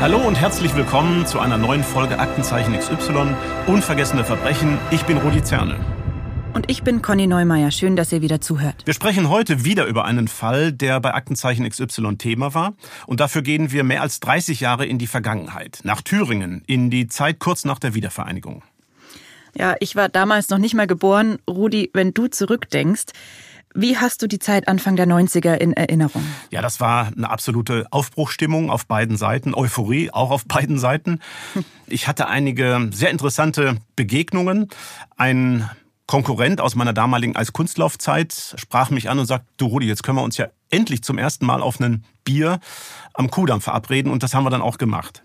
Hallo und herzlich willkommen zu einer neuen Folge Aktenzeichen XY Unvergessene Verbrechen. Ich bin Rudi Zerne. Und ich bin Conny Neumeier. Schön, dass ihr wieder zuhört. Wir sprechen heute wieder über einen Fall, der bei Aktenzeichen XY Thema war. Und dafür gehen wir mehr als 30 Jahre in die Vergangenheit, nach Thüringen, in die Zeit kurz nach der Wiedervereinigung. Ja, ich war damals noch nicht mal geboren. Rudi, wenn du zurückdenkst, wie hast du die Zeit Anfang der 90er in Erinnerung? Ja, das war eine absolute Aufbruchstimmung auf beiden Seiten, Euphorie auch auf beiden Seiten. Ich hatte einige sehr interessante Begegnungen. Ein Konkurrent aus meiner damaligen als Kunstlaufzeit sprach mich an und sagte, du Rudi, jetzt können wir uns ja endlich zum ersten Mal auf einen Bier am Kudamm verabreden und das haben wir dann auch gemacht.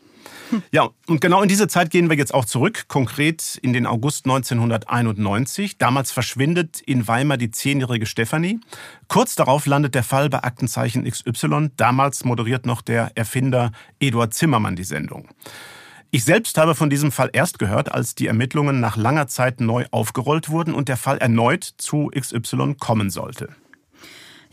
Ja, und genau in diese Zeit gehen wir jetzt auch zurück, konkret in den August 1991. Damals verschwindet in Weimar die zehnjährige Stefanie. Kurz darauf landet der Fall bei Aktenzeichen XY. Damals moderiert noch der Erfinder Eduard Zimmermann die Sendung. Ich selbst habe von diesem Fall erst gehört, als die Ermittlungen nach langer Zeit neu aufgerollt wurden und der Fall erneut zu XY kommen sollte.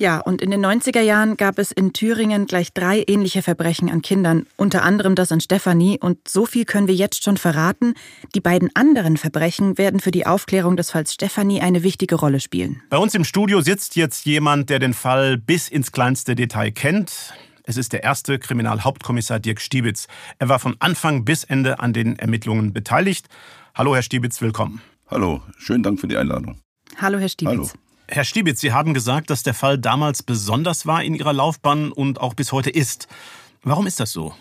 Ja, und in den 90er Jahren gab es in Thüringen gleich drei ähnliche Verbrechen an Kindern, unter anderem das an Stefanie. Und so viel können wir jetzt schon verraten. Die beiden anderen Verbrechen werden für die Aufklärung des Falls Stefanie eine wichtige Rolle spielen. Bei uns im Studio sitzt jetzt jemand, der den Fall bis ins kleinste Detail kennt. Es ist der erste Kriminalhauptkommissar Dirk Stiebitz. Er war von Anfang bis Ende an den Ermittlungen beteiligt. Hallo, Herr Stiebitz, willkommen. Hallo, schönen Dank für die Einladung. Hallo, Herr Stiebitz. Hallo. Herr Stiebitz, Sie haben gesagt, dass der Fall damals besonders war in Ihrer Laufbahn und auch bis heute ist. Warum ist das so?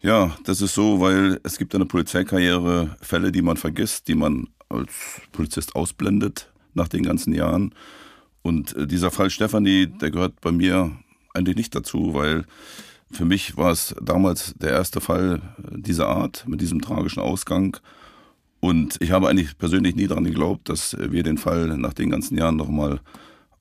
Ja, das ist so, weil es gibt in der Polizeikarriere Fälle, die man vergisst, die man als Polizist ausblendet nach den ganzen Jahren. Und äh, dieser Fall Stefanie, der gehört bei mir eigentlich nicht dazu, weil für mich war es damals der erste Fall dieser Art mit diesem tragischen Ausgang. Und ich habe eigentlich persönlich nie daran geglaubt, dass wir den Fall nach den ganzen Jahren nochmal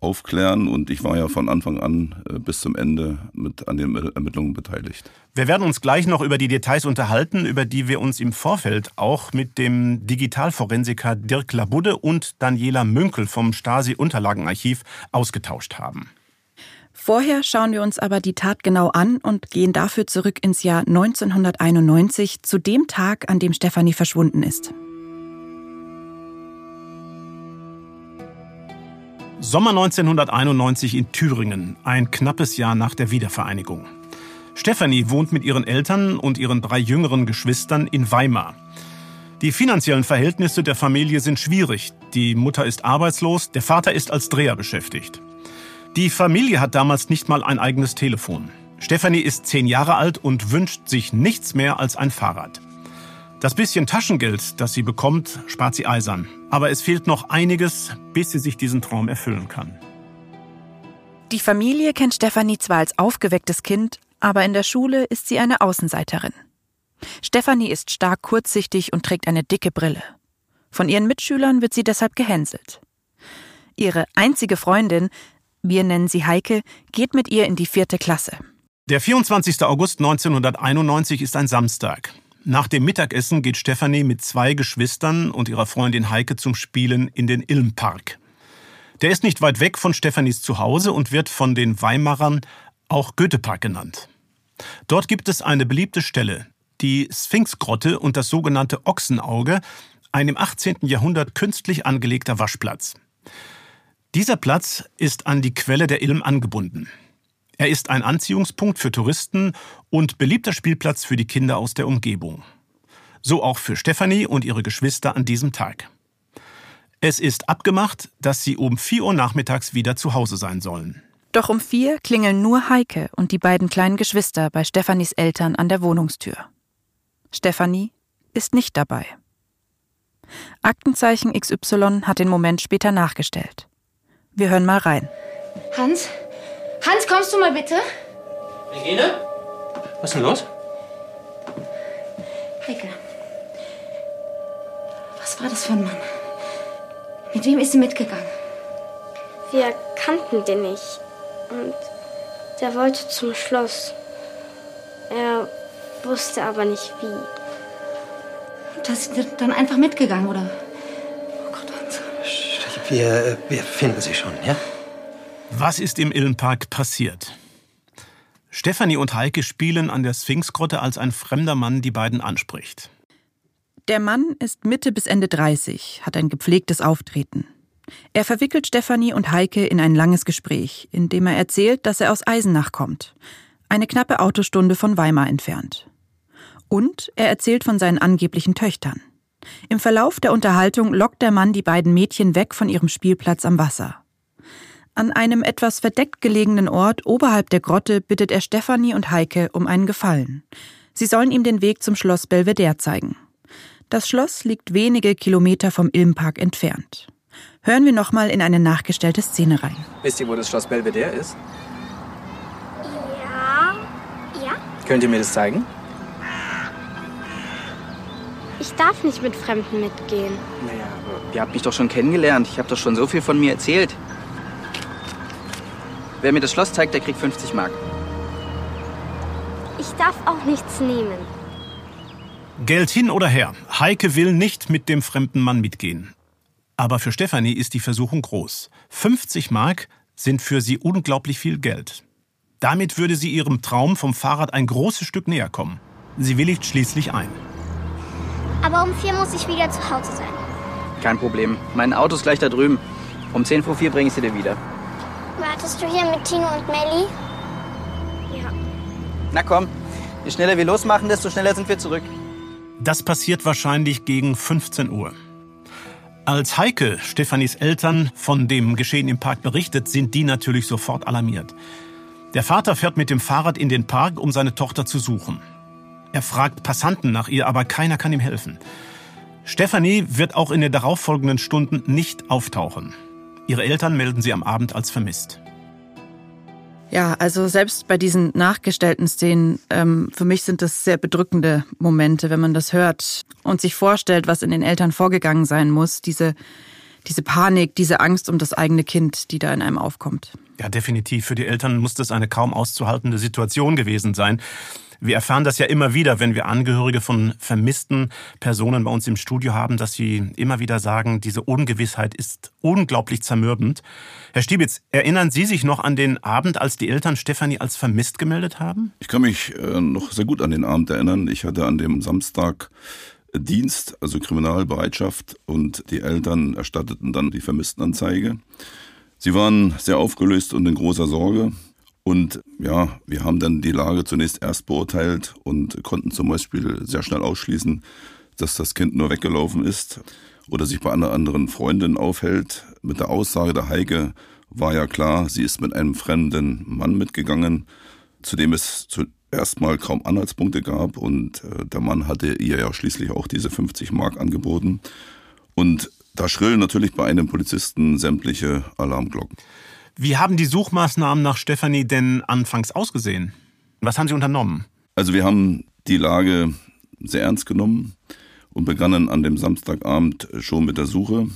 aufklären. Und ich war ja von Anfang an äh, bis zum Ende mit an den Ermittlungen beteiligt. Wir werden uns gleich noch über die Details unterhalten, über die wir uns im Vorfeld auch mit dem Digitalforensiker Dirk Labudde und Daniela Münkel vom Stasi-Unterlagenarchiv ausgetauscht haben. Vorher schauen wir uns aber die Tat genau an und gehen dafür zurück ins Jahr 1991, zu dem Tag, an dem Stefanie verschwunden ist. Sommer 1991 in Thüringen, ein knappes Jahr nach der Wiedervereinigung. Stefanie wohnt mit ihren Eltern und ihren drei jüngeren Geschwistern in Weimar. Die finanziellen Verhältnisse der Familie sind schwierig. Die Mutter ist arbeitslos, der Vater ist als Dreher beschäftigt. Die Familie hat damals nicht mal ein eigenes Telefon. Stefanie ist zehn Jahre alt und wünscht sich nichts mehr als ein Fahrrad. Das bisschen Taschengeld, das sie bekommt, spart sie eisern. Aber es fehlt noch einiges, bis sie sich diesen Traum erfüllen kann. Die Familie kennt Stefanie zwar als aufgewecktes Kind, aber in der Schule ist sie eine Außenseiterin. Stefanie ist stark kurzsichtig und trägt eine dicke Brille. Von ihren Mitschülern wird sie deshalb gehänselt. Ihre einzige Freundin, wir nennen sie Heike, geht mit ihr in die vierte Klasse. Der 24. August 1991 ist ein Samstag. Nach dem Mittagessen geht Stefanie mit zwei Geschwistern und ihrer Freundin Heike zum Spielen in den Ilmpark. Der ist nicht weit weg von Stefanis Zuhause und wird von den Weimarern auch Goethepark genannt. Dort gibt es eine beliebte Stelle, die Sphinxgrotte und das sogenannte Ochsenauge, ein im 18. Jahrhundert künstlich angelegter Waschplatz. Dieser Platz ist an die Quelle der Ilm angebunden. Er ist ein Anziehungspunkt für Touristen und beliebter Spielplatz für die Kinder aus der Umgebung. So auch für Stefanie und ihre Geschwister an diesem Tag. Es ist abgemacht, dass sie um 4 Uhr nachmittags wieder zu Hause sein sollen. Doch um vier klingeln nur Heike und die beiden kleinen Geschwister bei Stefanis Eltern an der Wohnungstür. Stefanie ist nicht dabei. Aktenzeichen XY hat den Moment später nachgestellt. Wir hören mal rein. Hans, Hans, kommst du mal bitte? Regine? Was ist denn los? Heike. Was war das für ein Mann? Mit wem ist sie mitgegangen? Wir kannten den nicht. Und der wollte zum Schloss. Er wusste aber nicht wie. Da sind sie dann einfach mitgegangen, oder? Oh Gott, Hans. Wir, wir finden sie schon, ja? Was ist im Illenpark passiert? Stefanie und Heike spielen an der Sphinxgrotte, als ein fremder Mann die beiden anspricht. Der Mann ist Mitte bis Ende 30, hat ein gepflegtes Auftreten. Er verwickelt Stefanie und Heike in ein langes Gespräch, in dem er erzählt, dass er aus Eisenach kommt, eine knappe Autostunde von Weimar entfernt. Und er erzählt von seinen angeblichen Töchtern. Im Verlauf der Unterhaltung lockt der Mann die beiden Mädchen weg von ihrem Spielplatz am Wasser. An einem etwas verdeckt gelegenen Ort oberhalb der Grotte bittet er Stefanie und Heike um einen Gefallen. Sie sollen ihm den Weg zum Schloss Belvedere zeigen. Das Schloss liegt wenige Kilometer vom Ilmpark entfernt. Hören wir nochmal in eine nachgestellte Szene rein. Wisst ihr, wo das Schloss Belvedere ist? Ja. Ja? Könnt ihr mir das zeigen? Ich darf nicht mit Fremden mitgehen. Naja, aber ihr habt mich doch schon kennengelernt. Ich habe doch schon so viel von mir erzählt. Wer mir das Schloss zeigt, der kriegt 50 Mark. Ich darf auch nichts nehmen. Geld hin oder her, Heike will nicht mit dem fremden Mann mitgehen. Aber für Stefanie ist die Versuchung groß. 50 Mark sind für sie unglaublich viel Geld. Damit würde sie ihrem Traum vom Fahrrad ein großes Stück näher kommen. Sie willigt schließlich ein. Aber um vier muss ich wieder zu Hause sein. Kein Problem. Mein Auto ist gleich da drüben. Um 10 vor 4 bringe ich sie dir wieder. Wartest du hier mit Tino und Melli? Ja. Na komm, je schneller wir losmachen, desto schneller sind wir zurück. Das passiert wahrscheinlich gegen 15 Uhr. Als Heike, Stefanis Eltern, von dem Geschehen im Park berichtet, sind die natürlich sofort alarmiert. Der Vater fährt mit dem Fahrrad in den Park, um seine Tochter zu suchen. Er fragt Passanten nach ihr, aber keiner kann ihm helfen. Stefanie wird auch in den darauffolgenden Stunden nicht auftauchen. Ihre Eltern melden sie am Abend als vermisst. Ja, also selbst bei diesen nachgestellten Szenen, ähm, für mich sind das sehr bedrückende Momente, wenn man das hört und sich vorstellt, was in den Eltern vorgegangen sein muss. Diese, diese Panik, diese Angst um das eigene Kind, die da in einem aufkommt. Ja, definitiv. Für die Eltern muss das eine kaum auszuhaltende Situation gewesen sein. Wir erfahren das ja immer wieder, wenn wir Angehörige von vermissten Personen bei uns im Studio haben, dass sie immer wieder sagen, diese Ungewissheit ist unglaublich zermürbend. Herr Stiebitz, erinnern Sie sich noch an den Abend, als die Eltern Stefanie als vermisst gemeldet haben? Ich kann mich äh, noch sehr gut an den Abend erinnern. Ich hatte an dem Samstag Dienst, also Kriminalbereitschaft und die Eltern erstatteten dann die Vermisstenanzeige. Sie waren sehr aufgelöst und in großer Sorge. Und ja, wir haben dann die Lage zunächst erst beurteilt und konnten zum Beispiel sehr schnell ausschließen, dass das Kind nur weggelaufen ist oder sich bei einer anderen Freundin aufhält. Mit der Aussage der Heike war ja klar, sie ist mit einem fremden Mann mitgegangen, zu dem es zuerst mal kaum Anhaltspunkte gab und äh, der Mann hatte ihr ja schließlich auch diese 50 Mark angeboten. Und da schrillen natürlich bei einem Polizisten sämtliche Alarmglocken. Wie haben die Suchmaßnahmen nach Stefanie denn anfangs ausgesehen? Was haben Sie unternommen? Also wir haben die Lage sehr ernst genommen und begannen an dem Samstagabend schon mit der Suche.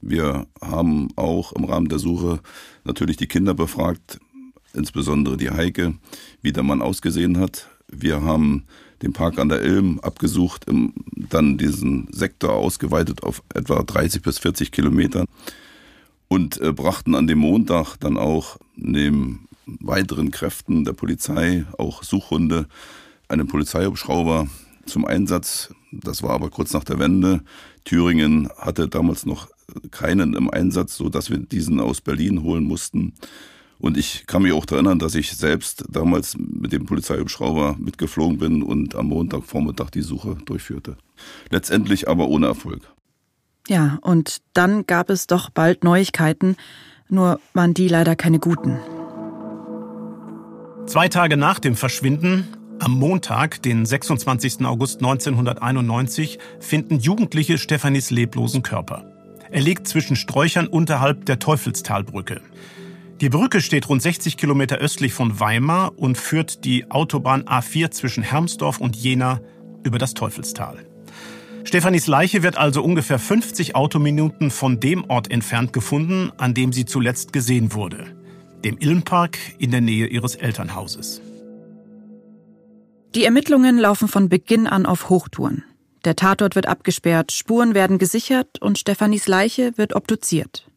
Wir haben auch im Rahmen der Suche natürlich die Kinder befragt, insbesondere die Heike, wie der Mann ausgesehen hat. Wir haben den Park an der Ilm abgesucht, dann diesen Sektor ausgeweitet auf etwa 30 bis 40 Kilometer und äh, brachten an dem Montag dann auch neben weiteren Kräften der Polizei auch Suchhunde, einen Polizeihubschrauber zum Einsatz. Das war aber kurz nach der Wende. Thüringen hatte damals noch keinen im Einsatz, so dass wir diesen aus Berlin holen mussten. Und ich kann mich auch erinnern, dass ich selbst damals mit dem Polizeihubschrauber mitgeflogen bin und am Montagvormittag die Suche durchführte. Letztendlich aber ohne Erfolg. Ja, und dann gab es doch bald Neuigkeiten, nur waren die leider keine guten. Zwei Tage nach dem Verschwinden, am Montag, den 26. August 1991, finden Jugendliche Stefanis leblosen Körper. Er liegt zwischen Sträuchern unterhalb der Teufelstalbrücke. Die Brücke steht rund 60 Kilometer östlich von Weimar und führt die Autobahn A4 zwischen Hermsdorf und Jena über das Teufelstal. Stefanis Leiche wird also ungefähr 50 Autominuten von dem Ort entfernt gefunden, an dem sie zuletzt gesehen wurde, dem Ilmpark in der Nähe ihres Elternhauses. Die Ermittlungen laufen von Beginn an auf Hochtouren. Der Tatort wird abgesperrt, Spuren werden gesichert und Stefanis Leiche wird obduziert.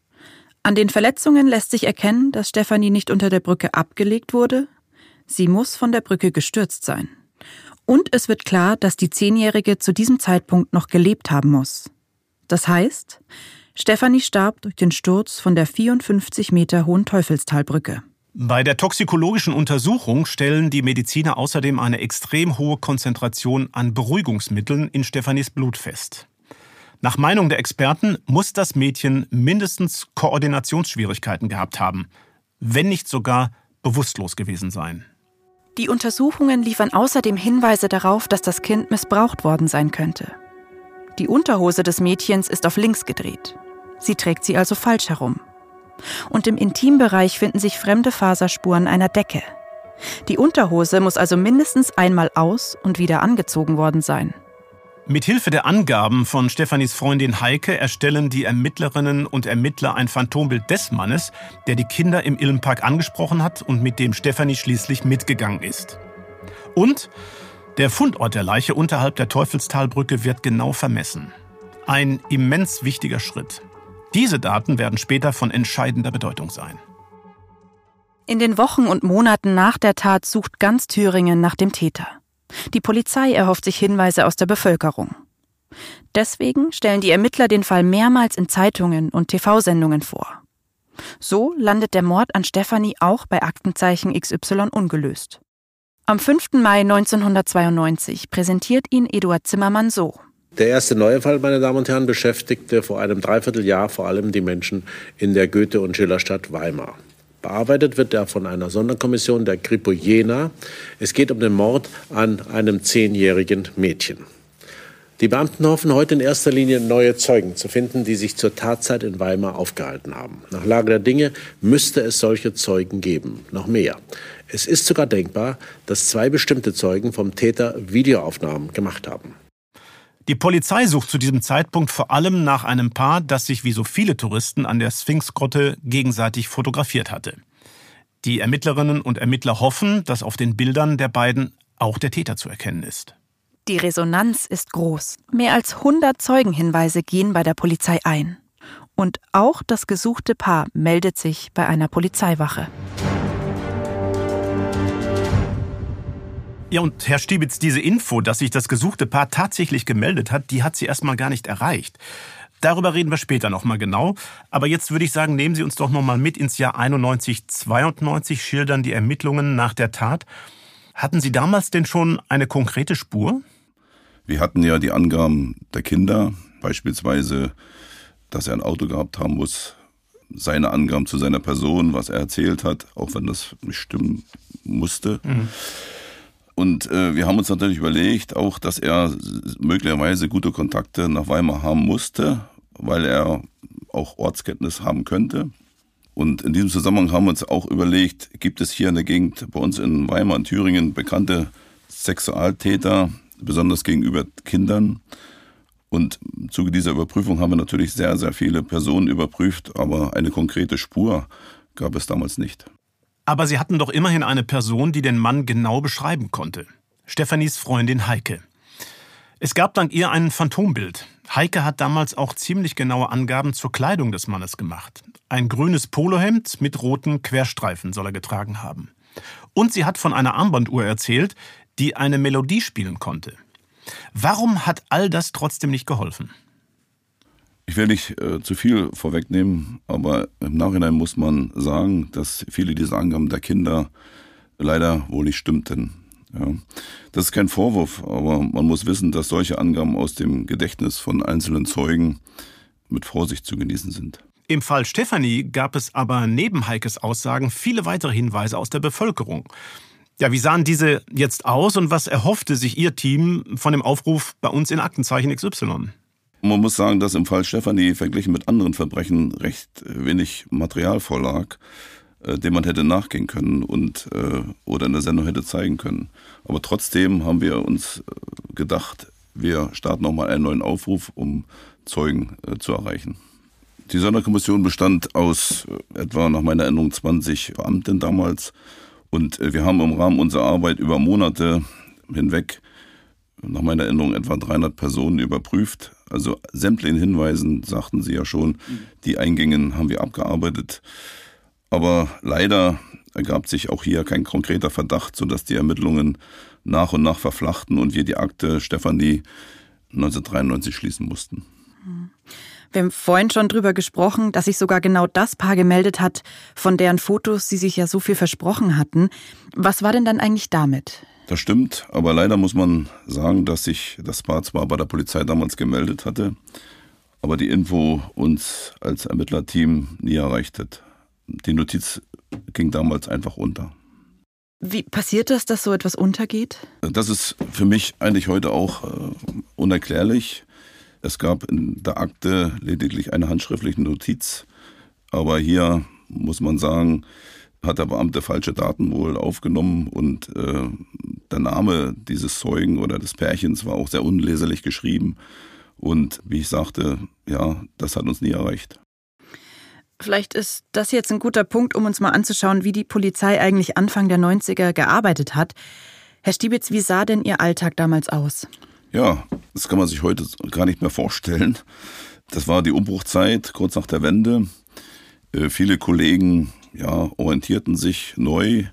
An den Verletzungen lässt sich erkennen, dass Stefanie nicht unter der Brücke abgelegt wurde. Sie muss von der Brücke gestürzt sein. Und es wird klar, dass die Zehnjährige zu diesem Zeitpunkt noch gelebt haben muss. Das heißt, Stefanie starb durch den Sturz von der 54 Meter hohen Teufelstalbrücke. Bei der toxikologischen Untersuchung stellen die Mediziner außerdem eine extrem hohe Konzentration an Beruhigungsmitteln in Stefanis Blut fest. Nach Meinung der Experten muss das Mädchen mindestens Koordinationsschwierigkeiten gehabt haben, wenn nicht sogar bewusstlos gewesen sein. Die Untersuchungen liefern außerdem Hinweise darauf, dass das Kind missbraucht worden sein könnte. Die Unterhose des Mädchens ist auf links gedreht. Sie trägt sie also falsch herum. Und im Intimbereich finden sich fremde Faserspuren einer Decke. Die Unterhose muss also mindestens einmal aus und wieder angezogen worden sein. Mithilfe der Angaben von Stefanis Freundin Heike erstellen die Ermittlerinnen und Ermittler ein Phantombild des Mannes, der die Kinder im Ilmenpark angesprochen hat und mit dem Stefanie schließlich mitgegangen ist. Und der Fundort der Leiche unterhalb der Teufelstalbrücke wird genau vermessen. Ein immens wichtiger Schritt. Diese Daten werden später von entscheidender Bedeutung sein. In den Wochen und Monaten nach der Tat sucht ganz Thüringen nach dem Täter. Die Polizei erhofft sich Hinweise aus der Bevölkerung. Deswegen stellen die Ermittler den Fall mehrmals in Zeitungen und TV-Sendungen vor. So landet der Mord an Stefanie auch bei Aktenzeichen XY ungelöst. Am 5. Mai 1992 präsentiert ihn Eduard Zimmermann so. Der erste neue Fall, meine Damen und Herren, beschäftigte vor einem Dreivierteljahr vor allem die Menschen in der Goethe- und Schillerstadt Weimar. Bearbeitet wird er von einer Sonderkommission der Kripo Jena. Es geht um den Mord an einem zehnjährigen Mädchen. Die Beamten hoffen heute in erster Linie neue Zeugen zu finden, die sich zur Tatzeit in Weimar aufgehalten haben. Nach Lage der Dinge müsste es solche Zeugen geben, noch mehr. Es ist sogar denkbar, dass zwei bestimmte Zeugen vom Täter Videoaufnahmen gemacht haben. Die Polizei sucht zu diesem Zeitpunkt vor allem nach einem Paar, das sich wie so viele Touristen an der Sphinxgrotte gegenseitig fotografiert hatte. Die Ermittlerinnen und Ermittler hoffen, dass auf den Bildern der beiden auch der Täter zu erkennen ist. Die Resonanz ist groß. Mehr als 100 Zeugenhinweise gehen bei der Polizei ein. Und auch das gesuchte Paar meldet sich bei einer Polizeiwache. Ja, und Herr Stiebitz, diese Info, dass sich das gesuchte Paar tatsächlich gemeldet hat, die hat sie erstmal gar nicht erreicht. Darüber reden wir später nochmal genau. Aber jetzt würde ich sagen, nehmen Sie uns doch nochmal mit ins Jahr 91, 92, schildern die Ermittlungen nach der Tat. Hatten Sie damals denn schon eine konkrete Spur? Wir hatten ja die Angaben der Kinder, beispielsweise, dass er ein Auto gehabt haben muss, seine Angaben zu seiner Person, was er erzählt hat, auch wenn das nicht stimmen musste. Mhm. Und äh, wir haben uns natürlich überlegt, auch, dass er möglicherweise gute Kontakte nach Weimar haben musste, weil er auch Ortskenntnis haben könnte. Und in diesem Zusammenhang haben wir uns auch überlegt, gibt es hier in der Gegend bei uns in Weimar in Thüringen bekannte Sexualtäter, besonders gegenüber Kindern. Und im Zuge dieser Überprüfung haben wir natürlich sehr, sehr viele Personen überprüft, aber eine konkrete Spur gab es damals nicht. Aber Sie hatten doch immerhin eine Person, die den Mann genau beschreiben konnte. Stefanis Freundin Heike. Es gab dank ihr ein Phantombild. Heike hat damals auch ziemlich genaue Angaben zur Kleidung des Mannes gemacht. Ein grünes Polohemd mit roten Querstreifen soll er getragen haben. Und sie hat von einer Armbanduhr erzählt, die eine Melodie spielen konnte. Warum hat all das trotzdem nicht geholfen? Ich will nicht äh, zu viel vorwegnehmen, aber im Nachhinein muss man sagen, dass viele dieser Angaben der Kinder leider wohl nicht stimmten. Ja. Das ist kein Vorwurf, aber man muss wissen, dass solche Angaben aus dem Gedächtnis von einzelnen Zeugen mit Vorsicht zu genießen sind. Im Fall Stefanie gab es aber neben Heikes Aussagen viele weitere Hinweise aus der Bevölkerung. Ja, wie sahen diese jetzt aus und was erhoffte sich Ihr Team von dem Aufruf bei uns in Aktenzeichen XY? Man muss sagen, dass im Fall Stefanie verglichen mit anderen Verbrechen recht wenig Material vorlag, äh, dem man hätte nachgehen können und äh, oder in der Sendung hätte zeigen können. Aber trotzdem haben wir uns äh, gedacht, wir starten nochmal einen neuen Aufruf, um Zeugen äh, zu erreichen. Die Sonderkommission bestand aus äh, etwa nach meiner Erinnerung 20 Beamten damals und äh, wir haben im Rahmen unserer Arbeit über Monate hinweg nach meiner Erinnerung etwa 300 Personen überprüft. Also sämtlichen Hinweisen, sagten Sie ja schon, die Eingänge haben wir abgearbeitet. Aber leider ergab sich auch hier kein konkreter Verdacht, sodass die Ermittlungen nach und nach verflachten und wir die Akte Stefanie 1993 schließen mussten. Wir haben vorhin schon drüber gesprochen, dass sich sogar genau das Paar gemeldet hat, von deren Fotos Sie sich ja so viel versprochen hatten. Was war denn dann eigentlich damit? Das stimmt, aber leider muss man sagen, dass sich das Paar zwar bei der Polizei damals gemeldet hatte, aber die Info uns als Ermittlerteam nie erreicht hat. Die Notiz ging damals einfach unter. Wie passiert das, dass so etwas untergeht? Das ist für mich eigentlich heute auch äh, unerklärlich. Es gab in der Akte lediglich eine handschriftliche Notiz, aber hier muss man sagen, hat der Beamte falsche Daten wohl aufgenommen und äh, der Name dieses Zeugen oder des Pärchens war auch sehr unleserlich geschrieben. Und wie ich sagte, ja, das hat uns nie erreicht. Vielleicht ist das jetzt ein guter Punkt, um uns mal anzuschauen, wie die Polizei eigentlich Anfang der 90er gearbeitet hat. Herr Stiebitz, wie sah denn Ihr Alltag damals aus? Ja, das kann man sich heute gar nicht mehr vorstellen. Das war die Umbruchzeit, kurz nach der Wende. Äh, viele Kollegen ja, orientierten sich neu.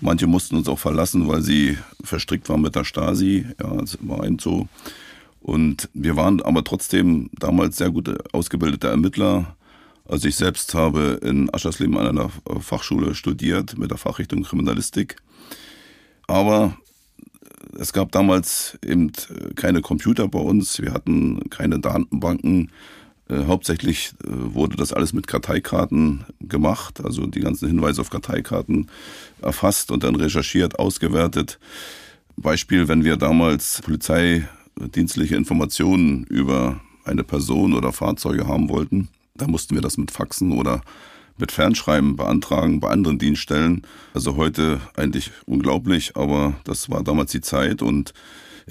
Manche mussten uns auch verlassen, weil sie verstrickt waren mit der Stasi. Ja, das war ein so. Und wir waren aber trotzdem damals sehr gute ausgebildete Ermittler. Also ich selbst habe in Aschersleben an einer Fachschule studiert mit der Fachrichtung Kriminalistik. Aber es gab damals eben keine Computer bei uns. Wir hatten keine Datenbanken. Äh, hauptsächlich äh, wurde das alles mit Karteikarten gemacht, also die ganzen Hinweise auf Karteikarten erfasst und dann recherchiert, ausgewertet. Beispiel, wenn wir damals polizeidienstliche Informationen über eine Person oder Fahrzeuge haben wollten, dann mussten wir das mit Faxen oder mit Fernschreiben beantragen bei anderen Dienststellen. Also heute eigentlich unglaublich, aber das war damals die Zeit und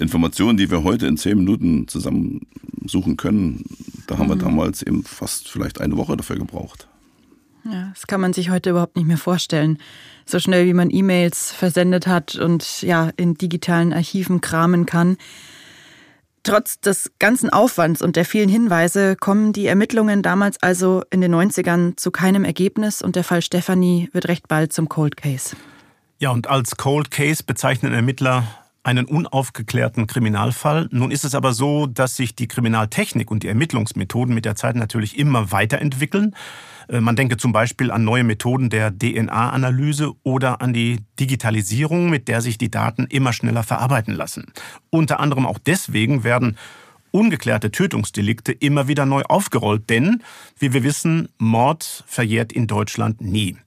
Informationen, die wir heute in zehn Minuten zusammensuchen können, da haben mhm. wir damals eben fast vielleicht eine Woche dafür gebraucht. Ja, das kann man sich heute überhaupt nicht mehr vorstellen. So schnell wie man E-Mails versendet hat und ja, in digitalen Archiven kramen kann. Trotz des ganzen Aufwands und der vielen Hinweise kommen die Ermittlungen damals also in den 90ern zu keinem Ergebnis und der Fall Stefanie wird recht bald zum Cold Case. Ja, und als Cold Case bezeichnen Ermittler einen unaufgeklärten Kriminalfall. Nun ist es aber so, dass sich die Kriminaltechnik und die Ermittlungsmethoden mit der Zeit natürlich immer weiterentwickeln. Äh, man denke zum Beispiel an neue Methoden der DNA-Analyse oder an die Digitalisierung, mit der sich die Daten immer schneller verarbeiten lassen. Unter anderem auch deswegen werden ungeklärte Tötungsdelikte immer wieder neu aufgerollt, denn, wie wir wissen, Mord verjährt in Deutschland nie.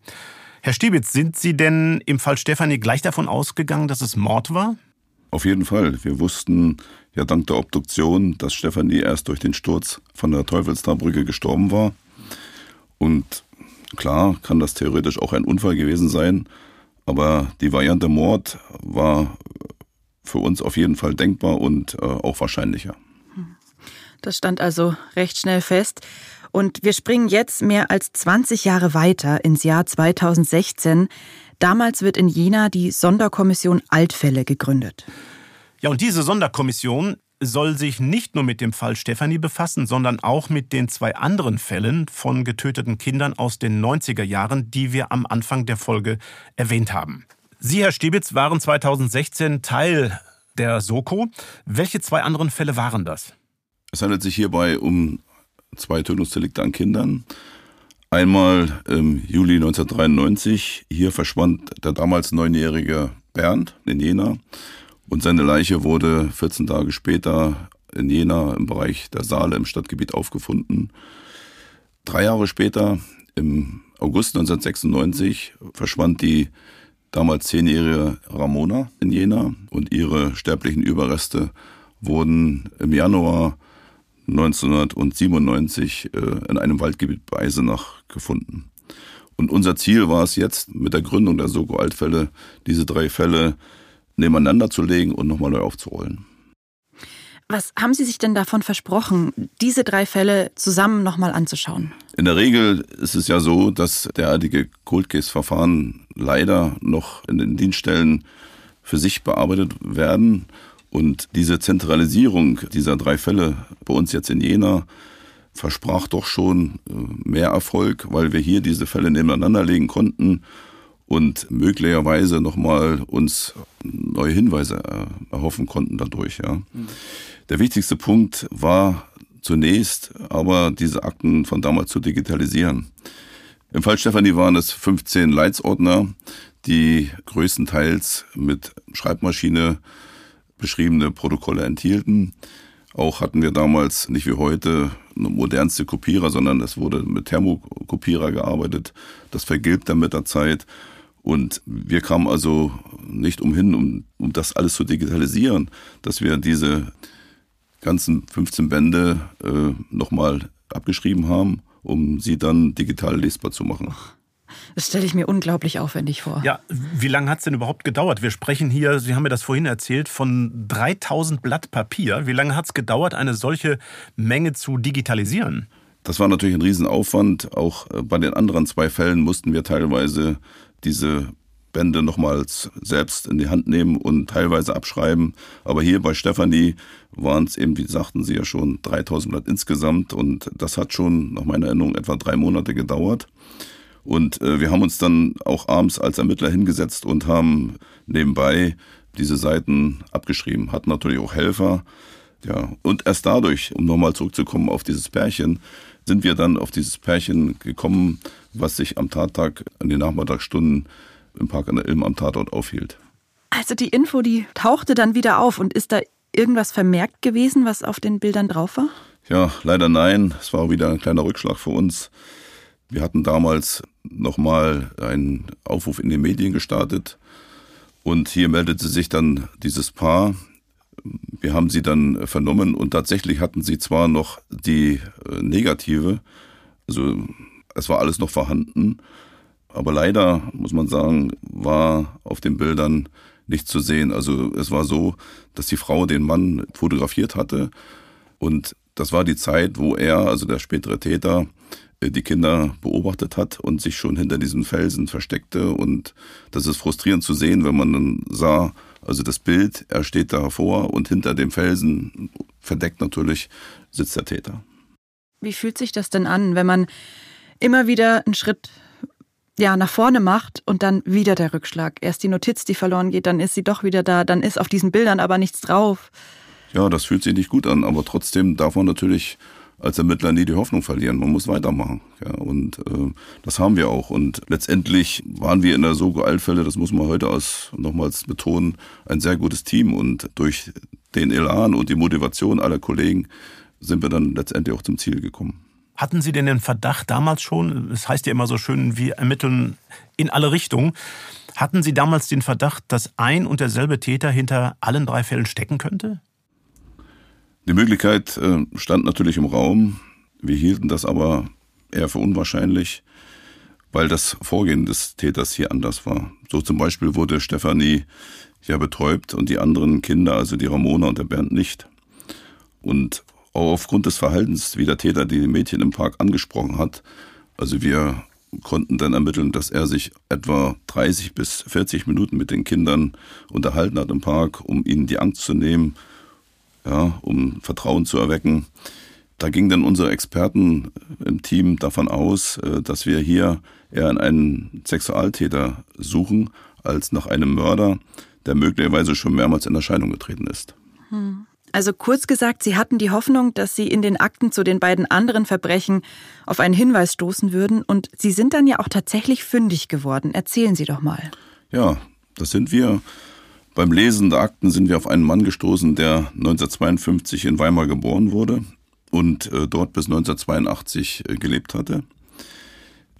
Herr Stiebitz, sind Sie denn im Fall Stefanie gleich davon ausgegangen, dass es Mord war? Auf jeden Fall. Wir wussten ja dank der Obduktion, dass Stefanie erst durch den Sturz von der Teufelstarbrücke gestorben war. Und klar kann das theoretisch auch ein Unfall gewesen sein, aber die Variante Mord war für uns auf jeden Fall denkbar und äh, auch wahrscheinlicher. Das stand also recht schnell fest. Und wir springen jetzt mehr als 20 Jahre weiter ins Jahr 2016. Damals wird in Jena die Sonderkommission Altfälle gegründet. Ja, und diese Sonderkommission soll sich nicht nur mit dem Fall Stefanie befassen, sondern auch mit den zwei anderen Fällen von getöteten Kindern aus den 90er Jahren, die wir am Anfang der Folge erwähnt haben. Sie, Herr Stibitz, waren 2016 Teil der Soko. Welche zwei anderen Fälle waren das? Es handelt sich hierbei um zwei Tötungsdelikte an Kindern. Einmal im Juli 1993. Hier verschwand der damals neunjährige Bernd in Jena und seine Leiche wurde 14 Tage später in Jena im Bereich der Saale im Stadtgebiet aufgefunden. Drei Jahre später, im August 1996, verschwand die damals zehnjährige Ramona in Jena und ihre sterblichen Überreste wurden im Januar 1997 äh, in einem Waldgebiet bei Eisenach gefunden. Und unser Ziel war es jetzt mit der Gründung der Soko Altfälle, diese drei Fälle nebeneinander zu legen und nochmal neu aufzurollen. Was haben Sie sich denn davon versprochen, diese drei Fälle zusammen nochmal anzuschauen? In der Regel ist es ja so, dass derartige Cold Case-Verfahren leider noch in den Dienststellen für sich bearbeitet werden. Und diese Zentralisierung dieser drei Fälle bei uns jetzt in Jena versprach doch schon äh, mehr Erfolg, weil wir hier diese Fälle nebeneinander legen konnten und möglicherweise nochmal uns neue Hinweise erhoffen konnten dadurch. Ja. Mhm. Der wichtigste Punkt war zunächst aber diese Akten von damals zu digitalisieren. Im Fall Stefanie waren es 15 Leitsordner, die größtenteils mit Schreibmaschine beschriebene Protokolle enthielten. Auch hatten wir damals nicht wie heute eine modernste Kopierer, sondern es wurde mit Thermokopierer gearbeitet. Das vergilbt dann mit der Zeit. Und wir kamen also nicht umhin, um, um das alles zu digitalisieren, dass wir diese ganzen 15 Bände äh, nochmal abgeschrieben haben, um sie dann digital lesbar zu machen. Das stelle ich mir unglaublich aufwendig vor. Ja, wie lange hat es denn überhaupt gedauert? Wir sprechen hier, Sie haben mir das vorhin erzählt, von 3000 Blatt Papier. Wie lange hat es gedauert, eine solche Menge zu digitalisieren? Das war natürlich ein Riesenaufwand. Auch äh, bei den anderen zwei Fällen mussten wir teilweise diese Bände nochmals selbst in die Hand nehmen und teilweise abschreiben. Aber hier bei Stefanie waren es eben, wie sagten Sie ja schon, 3000 Blatt insgesamt und das hat schon nach meiner Erinnerung etwa drei Monate gedauert. Und äh, wir haben uns dann auch abends als Ermittler hingesetzt und haben nebenbei diese Seiten abgeschrieben. Hatten natürlich auch Helfer. Ja, und erst dadurch, um nochmal zurückzukommen auf dieses Pärchen, sind wir dann auf dieses Pärchen gekommen, was sich am Tattag in den Nachmittagsstunden im Park an der Ilm am Tatort aufhielt. Also die Info, die tauchte dann wieder auf und ist da irgendwas vermerkt gewesen, was auf den Bildern drauf war? Ja, leider nein. Es war wieder ein kleiner Rückschlag für uns. Wir hatten damals nochmal einen Aufruf in den Medien gestartet und hier meldete sich dann dieses Paar. Wir haben sie dann vernommen und tatsächlich hatten sie zwar noch die äh, negative, also es war alles noch vorhanden, aber leider, muss man sagen, war auf den Bildern nicht zu sehen. Also es war so, dass die Frau den Mann fotografiert hatte und das war die Zeit, wo er, also der spätere Täter, die Kinder beobachtet hat und sich schon hinter diesen Felsen versteckte. Und das ist frustrierend zu sehen, wenn man dann sah, also das Bild, er steht davor und hinter dem Felsen, verdeckt natürlich, sitzt der Täter. Wie fühlt sich das denn an, wenn man immer wieder einen Schritt ja, nach vorne macht und dann wieder der Rückschlag? Erst die Notiz, die verloren geht, dann ist sie doch wieder da, dann ist auf diesen Bildern aber nichts drauf. Ja, das fühlt sich nicht gut an, aber trotzdem darf man natürlich als Ermittler nie die Hoffnung verlieren. Man muss weitermachen. Ja, und äh, das haben wir auch. Und letztendlich waren wir in der Sogo-Altfälle, das muss man heute aus nochmals betonen, ein sehr gutes Team. Und durch den Elan und die Motivation aller Kollegen sind wir dann letztendlich auch zum Ziel gekommen. Hatten Sie denn den Verdacht damals schon, es heißt ja immer so schön, wir ermitteln in alle Richtungen, hatten Sie damals den Verdacht, dass ein und derselbe Täter hinter allen drei Fällen stecken könnte? Die Möglichkeit äh, stand natürlich im Raum. Wir hielten das aber eher für unwahrscheinlich, weil das Vorgehen des Täters hier anders war. So zum Beispiel wurde Stefanie ja betäubt und die anderen Kinder, also die Ramona und der Bernd nicht. Und auch aufgrund des Verhaltens, wie der Täter die Mädchen im Park angesprochen hat, also wir konnten dann ermitteln, dass er sich etwa 30 bis 40 Minuten mit den Kindern unterhalten hat im Park, um ihnen die Angst zu nehmen, ja, um Vertrauen zu erwecken. Da gingen dann unsere Experten im Team davon aus, äh, dass wir hier eher einen Sexualtäter suchen, als nach einem Mörder, der möglicherweise schon mehrmals in Erscheinung getreten ist. Hm. Also kurz gesagt, Sie hatten die Hoffnung, dass Sie in den Akten zu den beiden anderen Verbrechen auf einen Hinweis stoßen würden. Und Sie sind dann ja auch tatsächlich fündig geworden. Erzählen Sie doch mal. Ja, das sind wir. Beim Lesen der Akten sind wir auf einen Mann gestoßen, der 1952 in Weimar geboren wurde und äh, dort bis 1982 äh, gelebt hatte.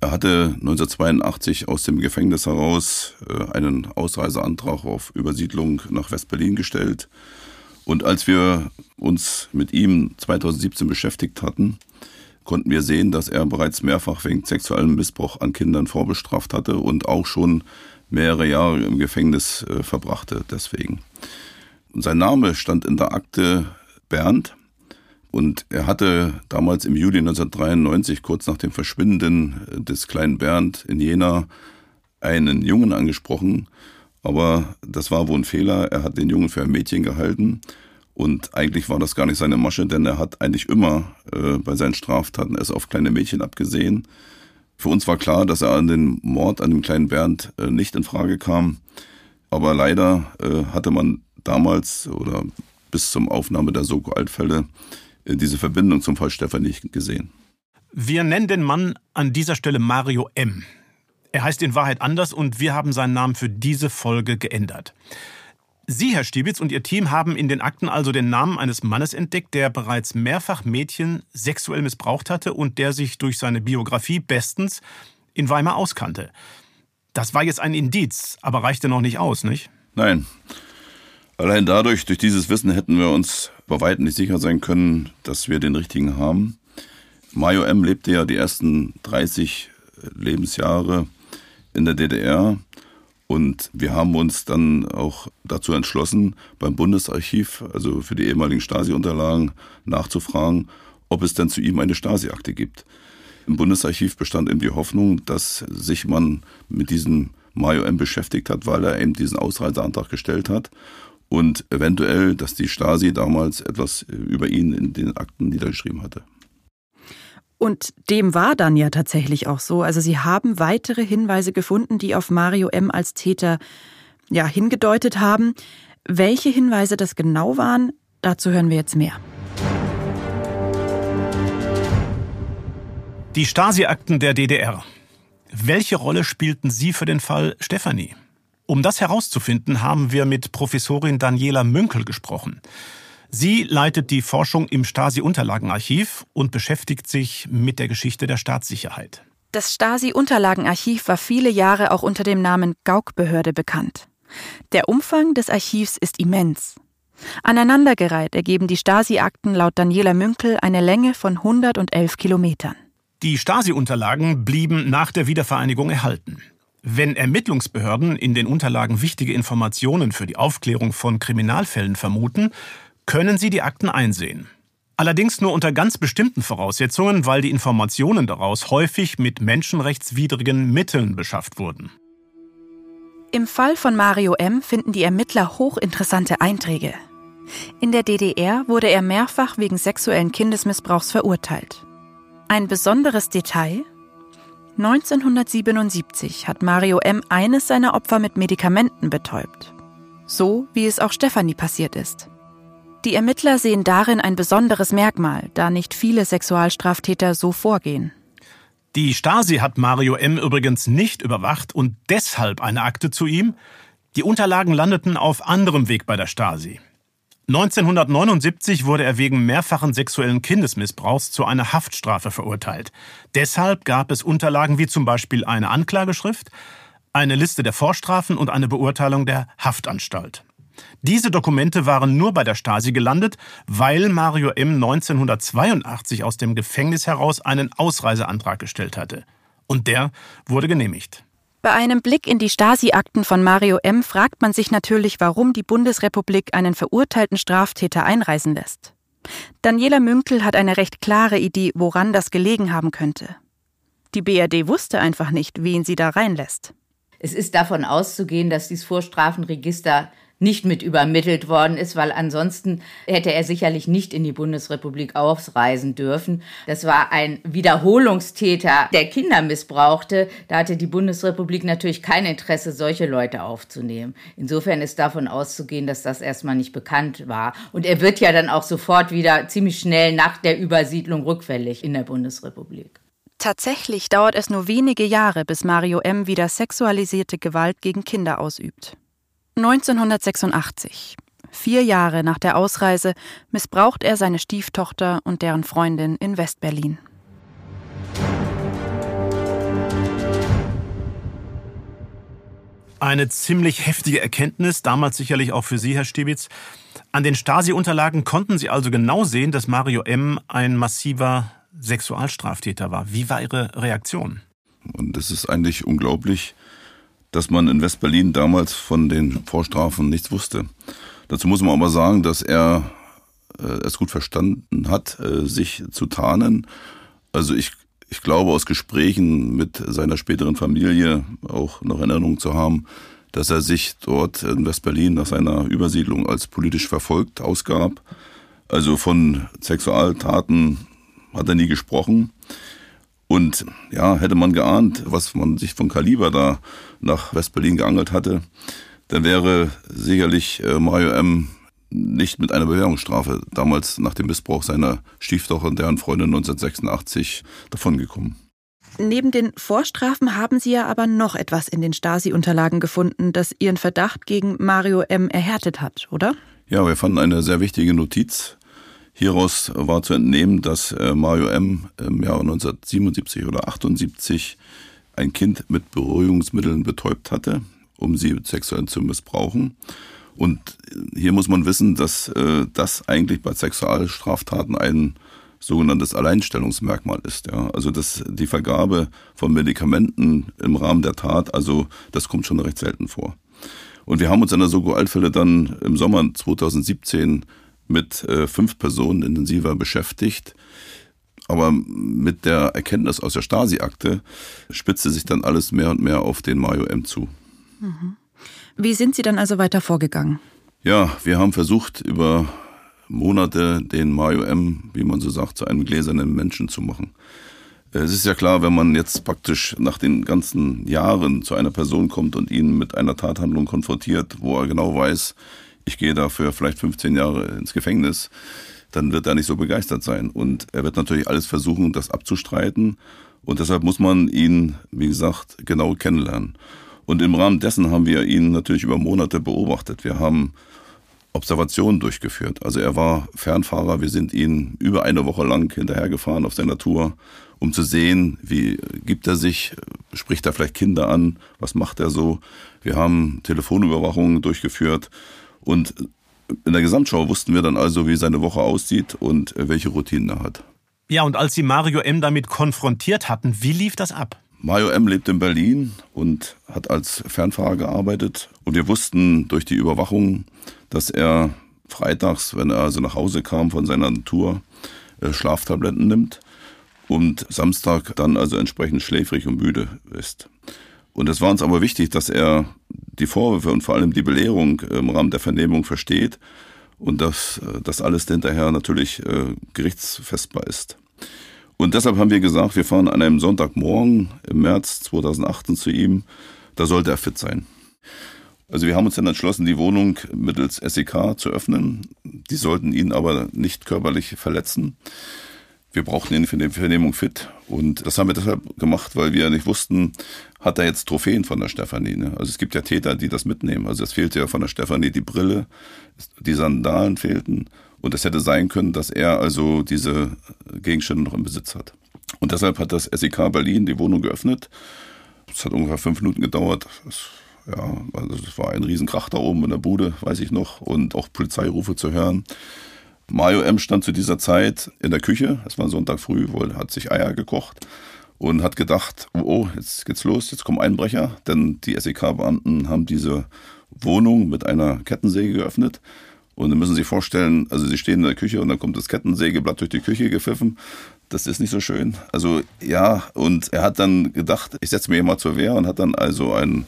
Er hatte 1982 aus dem Gefängnis heraus äh, einen Ausreiseantrag auf Übersiedlung nach West-Berlin gestellt. Und als wir uns mit ihm 2017 beschäftigt hatten, konnten wir sehen, dass er bereits mehrfach wegen sexuellem Missbrauch an Kindern vorbestraft hatte und auch schon mehrere Jahre im Gefängnis äh, verbrachte deswegen. Und sein Name stand in der Akte Bernd und er hatte damals im Juli 1993, kurz nach dem Verschwinden äh, des kleinen Bernd in Jena, einen Jungen angesprochen, aber das war wohl ein Fehler. Er hat den Jungen für ein Mädchen gehalten und eigentlich war das gar nicht seine Masche, denn er hat eigentlich immer äh, bei seinen Straftaten es auf kleine Mädchen abgesehen. Für uns war klar, dass er an den Mord an dem kleinen Bernd äh, nicht in Frage kam. Aber leider äh, hatte man damals oder bis zum Aufnahme der Soko-Altfälle äh, diese Verbindung zum Fall Stefan nicht gesehen. Wir nennen den Mann an dieser Stelle Mario M. Er heißt in Wahrheit anders und wir haben seinen Namen für diese Folge geändert. Sie, Herr Stiebitz, und Ihr Team haben in den Akten also den Namen eines Mannes entdeckt, der bereits mehrfach Mädchen sexuell missbraucht hatte und der sich durch seine Biografie bestens in Weimar auskannte. Das war jetzt ein Indiz, aber reichte noch nicht aus, nicht? Nein. Allein dadurch, durch dieses Wissen hätten wir uns bei weitem nicht sicher sein können, dass wir den richtigen haben. Mario M. lebte ja die ersten 30 Lebensjahre in der DDR und wir haben uns dann auch dazu entschlossen, beim Bundesarchiv, also für die ehemaligen Stasi-Unterlagen, nachzufragen, ob es denn zu ihm eine Stasi-Akte gibt. Im Bundesarchiv bestand eben die Hoffnung, dass sich man mit diesem Mario M. beschäftigt hat, weil er eben diesen Ausreiseantrag gestellt hat und eventuell, dass die Stasi damals etwas über ihn in den Akten niedergeschrieben hatte. Und dem war dann ja tatsächlich auch so. Also sie haben weitere Hinweise gefunden, die auf Mario M. als Täter ja, hingedeutet haben. Welche Hinweise das genau waren, dazu hören wir jetzt mehr. Die Stasi-Akten der DDR. Welche Rolle spielten sie für den Fall Stefanie? Um das herauszufinden, haben wir mit Professorin Daniela Münkel gesprochen. Sie leitet die Forschung im Stasi-Unterlagenarchiv und beschäftigt sich mit der Geschichte der Staatssicherheit. Das Stasi-Unterlagenarchiv war viele Jahre auch unter dem Namen Gauk-Behörde bekannt. Der Umfang des Archivs ist immens. Aneinandergereiht ergeben die Stasi-Akten laut Daniela Münkel eine Länge von 111 Kilometern. Die Stasi-Unterlagen blieben nach der Wiedervereinigung erhalten. Wenn Ermittlungsbehörden in den Unterlagen wichtige Informationen für die Aufklärung von Kriminalfällen vermuten, können Sie die Akten einsehen. Allerdings nur unter ganz bestimmten Voraussetzungen, weil die Informationen daraus häufig mit menschenrechtswidrigen Mitteln beschafft wurden. Im Fall von Mario M. finden die Ermittler hochinteressante Einträge. In der DDR wurde er mehrfach wegen sexuellen Kindesmissbrauchs verurteilt. Ein besonderes Detail? 1977 hat Mario M. eines seiner Opfer mit Medikamenten betäubt. So wie es auch Stefanie passiert ist. Die Ermittler sehen darin ein besonderes Merkmal, da nicht viele Sexualstraftäter so vorgehen. Die Stasi hat Mario M. übrigens nicht überwacht und deshalb eine Akte zu ihm. Die Unterlagen landeten auf anderem Weg bei der Stasi. 1979 wurde er wegen mehrfachen sexuellen Kindesmissbrauchs zu einer Haftstrafe verurteilt. Deshalb gab es Unterlagen wie zum Beispiel eine Anklageschrift, eine Liste der Vorstrafen und eine Beurteilung der Haftanstalt. Diese Dokumente waren nur bei der Stasi gelandet, weil Mario M. 1982 aus dem Gefängnis heraus einen Ausreiseantrag gestellt hatte. Und der wurde genehmigt. Bei einem Blick in die Stasi-Akten von Mario M. fragt man sich natürlich, warum die Bundesrepublik einen verurteilten Straftäter einreisen lässt. Daniela Münkel hat eine recht klare Idee, woran das gelegen haben könnte. Die BRD wusste einfach nicht, wen sie da reinlässt. Es ist davon auszugehen, dass dieses Vorstrafenregister nicht mit übermittelt worden ist, weil ansonsten hätte er sicherlich nicht in die Bundesrepublik ausreisen dürfen. Das war ein Wiederholungstäter, der Kinder missbrauchte. Da hatte die Bundesrepublik natürlich kein Interesse, solche Leute aufzunehmen. Insofern ist davon auszugehen, dass das erstmal nicht bekannt war. Und er wird ja dann auch sofort wieder ziemlich schnell nach der Übersiedlung rückfällig in der Bundesrepublik. Tatsächlich dauert es nur wenige Jahre, bis Mario M. wieder sexualisierte Gewalt gegen Kinder ausübt. 1986, vier Jahre nach der Ausreise, missbraucht er seine Stieftochter und deren Freundin in Westberlin. Eine ziemlich heftige Erkenntnis, damals sicherlich auch für Sie, Herr Stibitz. An den Stasi-Unterlagen konnten Sie also genau sehen, dass Mario M. ein massiver Sexualstraftäter war. Wie war Ihre Reaktion? Und es ist eigentlich unglaublich, dass man in Westberlin damals von den Vorstrafen nichts wusste. Dazu muss man aber sagen, dass er äh, es gut verstanden hat, äh, sich zu tarnen. Also ich, ich glaube aus Gesprächen mit seiner späteren Familie auch noch Erinnerung zu haben, dass er sich dort in Westberlin nach seiner Übersiedlung als politisch verfolgt ausgab. Also von Sexualtaten hat er nie gesprochen. Und ja, hätte man geahnt, was man sich von Kaliber da nach Westberlin geangelt hatte, dann wäre sicherlich äh, Mario M. nicht mit einer Bewährungsstrafe damals nach dem Missbrauch seiner Stieftochter und deren Freundin 1986 davongekommen. Neben den Vorstrafen haben Sie ja aber noch etwas in den Stasi-Unterlagen gefunden, das Ihren Verdacht gegen Mario M. erhärtet hat, oder? Ja, wir fanden eine sehr wichtige Notiz. Hieraus war zu entnehmen, dass äh, Mario M. im Jahre 1977 oder 78 ein Kind mit Beruhigungsmitteln betäubt hatte, um sie sexuell zu missbrauchen. Und hier muss man wissen, dass äh, das eigentlich bei Sexualstraftaten ein sogenanntes Alleinstellungsmerkmal ist. Ja. Also dass die Vergabe von Medikamenten im Rahmen der Tat, also das kommt schon recht selten vor. Und wir haben uns an der Soko-Altfälle dann im Sommer 2017 mit äh, fünf Personen intensiver beschäftigt. Aber mit der Erkenntnis aus der Stasi-Akte spitzte sich dann alles mehr und mehr auf den Mario M zu. Mhm. Wie sind Sie dann also weiter vorgegangen? Ja, wir haben versucht, über Monate den Mario M., wie man so sagt, zu einem gläsernen Menschen zu machen. Es ist ja klar, wenn man jetzt praktisch nach den ganzen Jahren zu einer Person kommt und ihn mit einer Tathandlung konfrontiert, wo er genau weiß, ich gehe dafür vielleicht 15 Jahre ins Gefängnis, dann wird er nicht so begeistert sein. Und er wird natürlich alles versuchen, das abzustreiten. Und deshalb muss man ihn, wie gesagt, genau kennenlernen. Und im Rahmen dessen haben wir ihn natürlich über Monate beobachtet. Wir haben Observationen durchgeführt. Also er war Fernfahrer. Wir sind ihn über eine Woche lang hinterhergefahren auf seiner Tour, um zu sehen, wie gibt er sich, spricht er vielleicht Kinder an, was macht er so. Wir haben Telefonüberwachungen durchgeführt und in der Gesamtschau wussten wir dann also, wie seine Woche aussieht und welche Routinen er hat. Ja, und als Sie Mario M. damit konfrontiert hatten, wie lief das ab? Mario M. lebt in Berlin und hat als Fernfahrer gearbeitet. Und wir wussten durch die Überwachung, dass er freitags, wenn er also nach Hause kam von seiner Tour, äh, Schlaftabletten nimmt und Samstag dann also entsprechend schläfrig und müde ist. Und es war uns aber wichtig, dass er die Vorwürfe und vor allem die Belehrung im Rahmen der Vernehmung versteht und dass das alles hinterher natürlich äh, gerichtsfestbar ist. Und deshalb haben wir gesagt, wir fahren an einem Sonntagmorgen im März 2018 zu ihm, da sollte er fit sein. Also wir haben uns dann entschlossen, die Wohnung mittels SEK zu öffnen. Die sollten ihn aber nicht körperlich verletzen. Wir brauchten ihn für die Vernehmung fit. Und das haben wir deshalb gemacht, weil wir nicht wussten, hat er jetzt Trophäen von der Stefanie. Ne? Also es gibt ja Täter, die das mitnehmen. Also es fehlte ja von der Stefanie die Brille, die Sandalen fehlten. Und es hätte sein können, dass er also diese Gegenstände noch im Besitz hat. Und deshalb hat das SEK Berlin die Wohnung geöffnet. Es hat ungefähr fünf Minuten gedauert. Das, ja, also es war ein Riesenkrach da oben in der Bude, weiß ich noch, und auch Polizeirufe zu hören. Mario M. stand zu dieser Zeit in der Küche, es war Sonntag früh, wohl hat sich Eier gekocht und hat gedacht, oh, oh jetzt geht's los, jetzt kommen Einbrecher, denn die SEK-Beamten haben diese Wohnung mit einer Kettensäge geöffnet. Und dann müssen Sie sich vorstellen, also Sie stehen in der Küche und dann kommt das Kettensägeblatt durch die Küche gepfiffen. Das ist nicht so schön. Also ja, und er hat dann gedacht, ich setze hier mal zur Wehr und hat dann also einen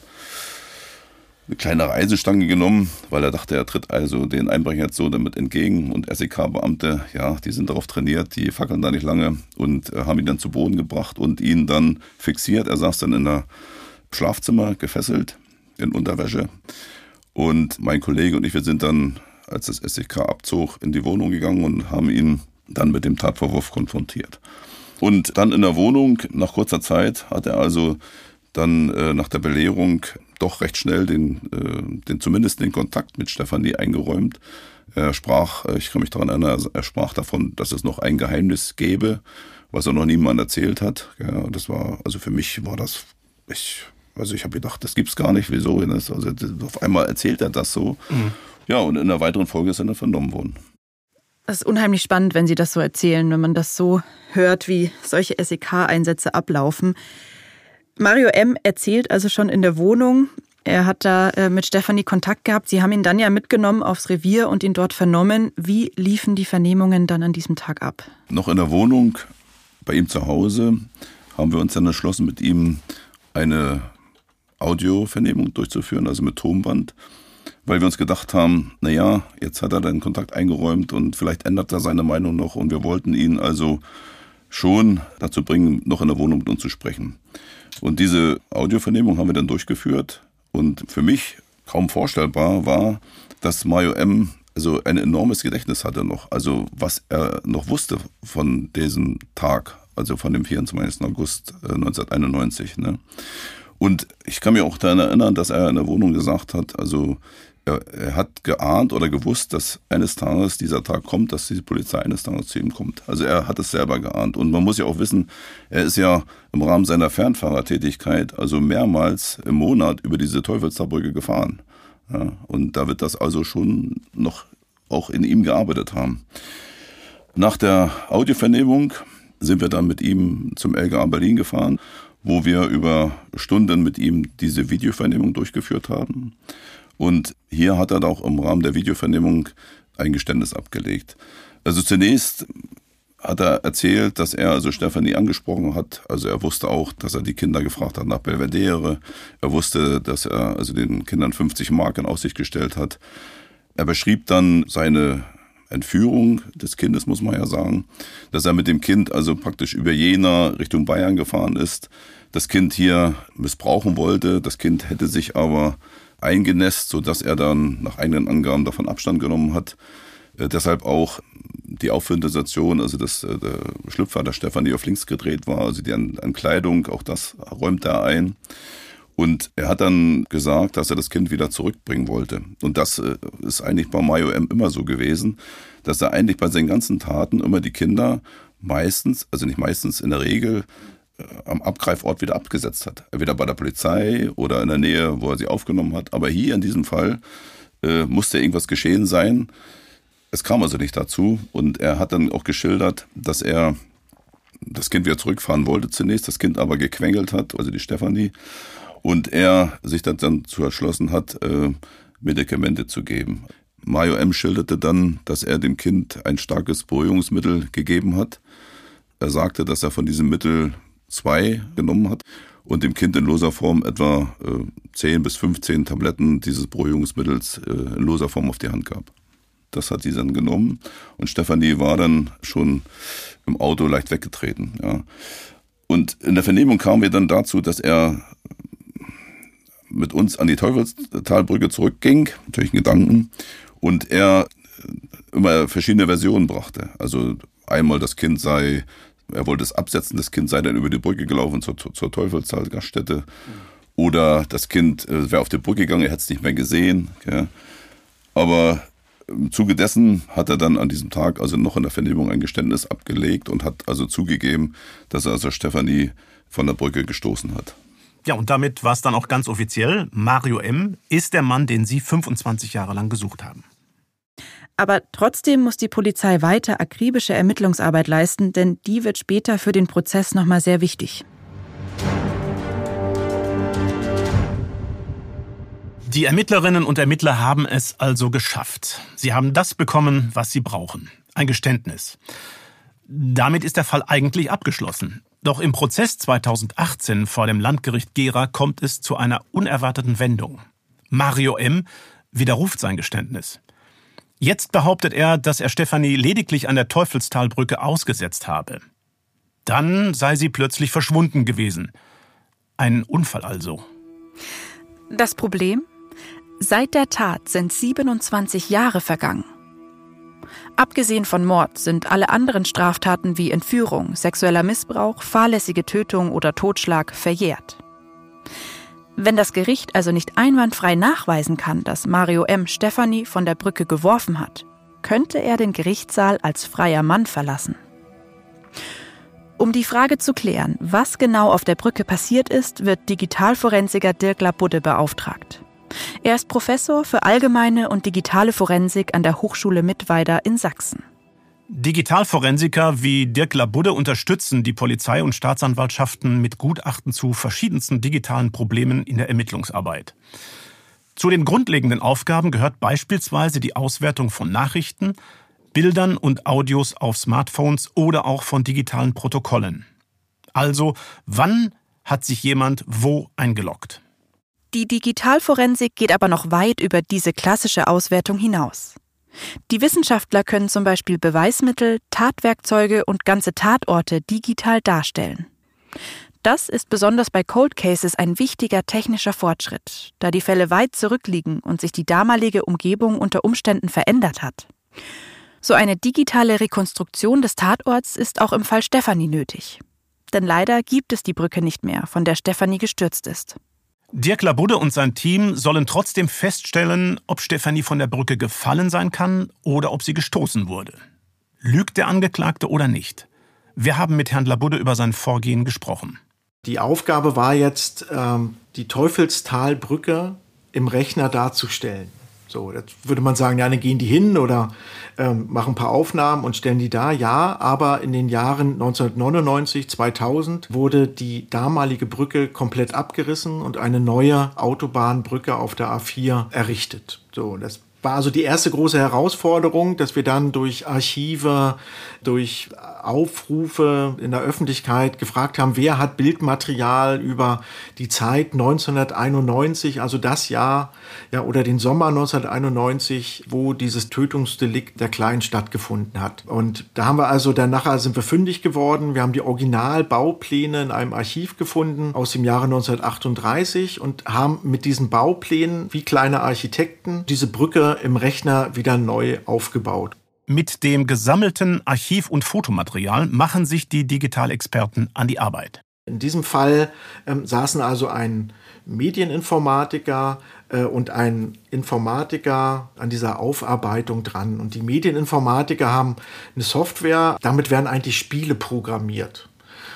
eine kleine Reisestange genommen, weil er dachte, er tritt also den Einbrechern jetzt so damit entgegen. Und SEK-Beamte, ja, die sind darauf trainiert, die fackeln da nicht lange und äh, haben ihn dann zu Boden gebracht und ihn dann fixiert. Er saß dann in der Schlafzimmer gefesselt, in Unterwäsche. Und mein Kollege und ich, wir sind dann, als das SEK abzog, in die Wohnung gegangen und haben ihn dann mit dem Tatvorwurf konfrontiert. Und dann in der Wohnung, nach kurzer Zeit, hat er also dann äh, nach der Belehrung doch recht schnell den, äh, den zumindest den Kontakt mit Stefanie eingeräumt. Er sprach, äh, ich kann mich daran erinnern, er sprach davon, dass es noch ein Geheimnis gäbe, was er noch niemand erzählt hat. Ja, das war, also für mich war das, ich, also ich habe gedacht, das gibt's gar nicht, wieso? Also auf einmal erzählt er das so. Mhm. Ja, und in der weiteren Folge ist er dann vernommen worden. Das ist unheimlich spannend, wenn Sie das so erzählen, wenn man das so hört, wie solche SEK-Einsätze ablaufen. Mario M. erzählt also schon in der Wohnung, er hat da äh, mit Stefanie Kontakt gehabt. Sie haben ihn dann ja mitgenommen aufs Revier und ihn dort vernommen. Wie liefen die Vernehmungen dann an diesem Tag ab? Noch in der Wohnung bei ihm zu Hause haben wir uns dann entschlossen, mit ihm eine Audiovernehmung durchzuführen, also mit Tonband, weil wir uns gedacht haben, naja, jetzt hat er den Kontakt eingeräumt und vielleicht ändert er seine Meinung noch und wir wollten ihn also schon dazu bringen, noch in der Wohnung mit uns zu sprechen. Und diese Audiovernehmung haben wir dann durchgeführt. Und für mich kaum vorstellbar war, dass Mario M. also ein enormes Gedächtnis hatte noch. Also was er noch wusste von diesem Tag, also von dem 24. August 1991. Äh, ne? Und ich kann mich auch daran erinnern, dass er in der Wohnung gesagt hat, also er, hat geahnt oder gewusst, dass eines Tages dieser Tag kommt, dass die Polizei eines Tages zu ihm kommt. Also er hat es selber geahnt. Und man muss ja auch wissen, er ist ja im Rahmen seiner Fernfahrertätigkeit also mehrmals im Monat über diese Teufelsbrücke gefahren. Ja, und da wird das also schon noch auch in ihm gearbeitet haben. Nach der Audiovernehmung sind wir dann mit ihm zum LGA Berlin gefahren, wo wir über Stunden mit ihm diese Videovernehmung durchgeführt haben. Und hier hat er auch im Rahmen der Videovernehmung ein Geständnis abgelegt. Also zunächst hat er erzählt, dass er also Stefanie angesprochen hat. Also er wusste auch, dass er die Kinder gefragt hat nach Belvedere. Er wusste, dass er also den Kindern 50 Mark in Aussicht gestellt hat. Er beschrieb dann seine Entführung des Kindes, muss man ja sagen, dass er mit dem Kind also praktisch über Jena Richtung Bayern gefahren ist, das Kind hier missbrauchen wollte. Das Kind hätte sich aber eingenässt, sodass er dann nach eigenen Angaben davon Abstand genommen hat. Äh, deshalb auch die aufführende Situation, also dass äh, der Schlüpfer der Stefanie auf links gedreht war, also die an, an Kleidung, auch das räumt er ein. Und er hat dann gesagt, dass er das Kind wieder zurückbringen wollte. Und das äh, ist eigentlich bei Mayo M immer so gewesen, dass er eigentlich bei seinen ganzen Taten immer die Kinder meistens, also nicht meistens, in der Regel am Abgreifort wieder abgesetzt hat. Entweder bei der Polizei oder in der Nähe, wo er sie aufgenommen hat. Aber hier in diesem Fall äh, musste irgendwas geschehen sein. Es kam also nicht dazu. Und er hat dann auch geschildert, dass er das Kind wieder zurückfahren wollte zunächst, das Kind aber gequengelt hat, also die Stefanie. Und er sich dann dazu entschlossen hat, äh, Medikamente zu geben. Mario M. schilderte dann, dass er dem Kind ein starkes Beruhigungsmittel gegeben hat. Er sagte, dass er von diesem Mittel zwei genommen hat und dem Kind in loser Form etwa äh, 10 bis 15 Tabletten dieses Beruhigungsmittels äh, in loser Form auf die Hand gab. Das hat sie dann genommen und Stefanie war dann schon im Auto leicht weggetreten. Ja. Und in der Vernehmung kamen wir dann dazu, dass er mit uns an die Teufelstalbrücke zurückging, natürlich ein Gedanken, und er immer verschiedene Versionen brachte. Also einmal das Kind sei er wollte es absetzen, das Kind sei dann über die Brücke gelaufen zur, zur Teufelsgaststätte. Oder das Kind äh, wäre auf die Brücke gegangen, er hätte es nicht mehr gesehen. Gell. Aber im Zuge dessen hat er dann an diesem Tag also noch in der Vernehmung ein Geständnis abgelegt und hat also zugegeben, dass er also Stefanie von der Brücke gestoßen hat. Ja, und damit war es dann auch ganz offiziell. Mario M. ist der Mann, den Sie 25 Jahre lang gesucht haben. Aber trotzdem muss die Polizei weiter akribische Ermittlungsarbeit leisten, denn die wird später für den Prozess nochmal sehr wichtig. Die Ermittlerinnen und Ermittler haben es also geschafft. Sie haben das bekommen, was sie brauchen. Ein Geständnis. Damit ist der Fall eigentlich abgeschlossen. Doch im Prozess 2018 vor dem Landgericht Gera kommt es zu einer unerwarteten Wendung. Mario M. widerruft sein Geständnis. Jetzt behauptet er, dass er Stefanie lediglich an der Teufelstalbrücke ausgesetzt habe. Dann sei sie plötzlich verschwunden gewesen. Ein Unfall also. Das Problem? Seit der Tat sind 27 Jahre vergangen. Abgesehen von Mord sind alle anderen Straftaten wie Entführung, sexueller Missbrauch, fahrlässige Tötung oder Totschlag verjährt. Wenn das Gericht also nicht einwandfrei nachweisen kann, dass Mario M. Stefanie von der Brücke geworfen hat, könnte er den Gerichtssaal als freier Mann verlassen. Um die Frage zu klären, was genau auf der Brücke passiert ist, wird Digitalforensiker Dirk Labudde beauftragt. Er ist Professor für allgemeine und digitale Forensik an der Hochschule Mittweida in Sachsen. Digitalforensiker wie Dirk Labudde unterstützen die Polizei und Staatsanwaltschaften mit Gutachten zu verschiedensten digitalen Problemen in der Ermittlungsarbeit. Zu den grundlegenden Aufgaben gehört beispielsweise die Auswertung von Nachrichten, Bildern und Audios auf Smartphones oder auch von digitalen Protokollen. Also, wann hat sich jemand wo eingeloggt? Die Digitalforensik geht aber noch weit über diese klassische Auswertung hinaus. Die Wissenschaftler können zum Beispiel Beweismittel, Tatwerkzeuge und ganze Tatorte digital darstellen. Das ist besonders bei Cold Cases ein wichtiger technischer Fortschritt, da die Fälle weit zurückliegen und sich die damalige Umgebung unter Umständen verändert hat. So eine digitale Rekonstruktion des Tatorts ist auch im Fall Stefanie nötig. Denn leider gibt es die Brücke nicht mehr, von der Stefanie gestürzt ist. Dirk Labudde und sein Team sollen trotzdem feststellen, ob Stefanie von der Brücke gefallen sein kann oder ob sie gestoßen wurde. Lügt der Angeklagte oder nicht? Wir haben mit Herrn Labudde über sein Vorgehen gesprochen. Die Aufgabe war jetzt, ähm, die Teufelstalbrücke im Rechner darzustellen. So, jetzt würde man sagen, ja, dann gehen die hin oder ähm, machen ein paar Aufnahmen und stellen die da. Ja, aber in den Jahren 1999, 2000 wurde die damalige Brücke komplett abgerissen und eine neue Autobahnbrücke auf der A4 errichtet. So, das war also die erste große Herausforderung, dass wir dann durch Archive, durch Aufrufe in der Öffentlichkeit gefragt haben, wer hat Bildmaterial über die Zeit 1991, also das Jahr, ja, oder den Sommer 1991, wo dieses Tötungsdelikt der Kleinen stattgefunden hat. Und da haben wir also dann nachher sind wir fündig geworden. Wir haben die Originalbaupläne in einem Archiv gefunden aus dem Jahre 1938 und haben mit diesen Bauplänen wie kleine Architekten diese Brücke im Rechner wieder neu aufgebaut. Mit dem gesammelten Archiv- und Fotomaterial machen sich die Digitalexperten an die Arbeit. In diesem Fall ähm, saßen also ein Medieninformatiker äh, und ein Informatiker an dieser Aufarbeitung dran. Und die Medieninformatiker haben eine Software, damit werden eigentlich Spiele programmiert.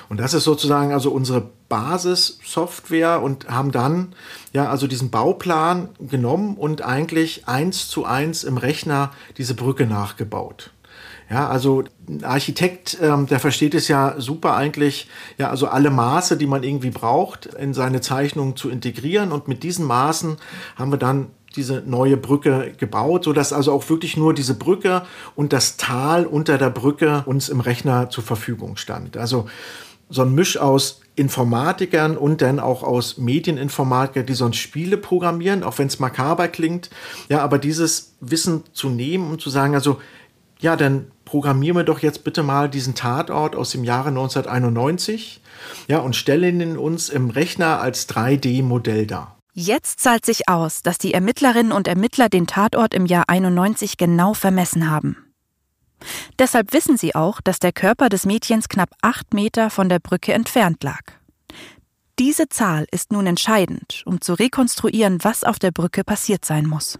Und das ist sozusagen also unsere Basissoftware und haben dann ja also diesen Bauplan genommen und eigentlich eins zu eins im Rechner diese Brücke nachgebaut. Ja, also ein Architekt, ähm, der versteht es ja super eigentlich, ja, also alle Maße, die man irgendwie braucht, in seine Zeichnung zu integrieren. Und mit diesen Maßen haben wir dann diese neue Brücke gebaut, sodass also auch wirklich nur diese Brücke und das Tal unter der Brücke uns im Rechner zur Verfügung stand. Also so ein Misch aus Informatikern und dann auch aus Medieninformatikern, die sonst Spiele programmieren, auch wenn es makaber klingt. Ja, aber dieses Wissen zu nehmen und zu sagen, also, ja, dann programmieren wir doch jetzt bitte mal diesen Tatort aus dem Jahre 1991, ja, und stellen ihn uns im Rechner als 3D-Modell dar. Jetzt zahlt sich aus, dass die Ermittlerinnen und Ermittler den Tatort im Jahr 91 genau vermessen haben. Deshalb wissen sie auch, dass der Körper des Mädchens knapp acht Meter von der Brücke entfernt lag. Diese Zahl ist nun entscheidend, um zu rekonstruieren, was auf der Brücke passiert sein muss.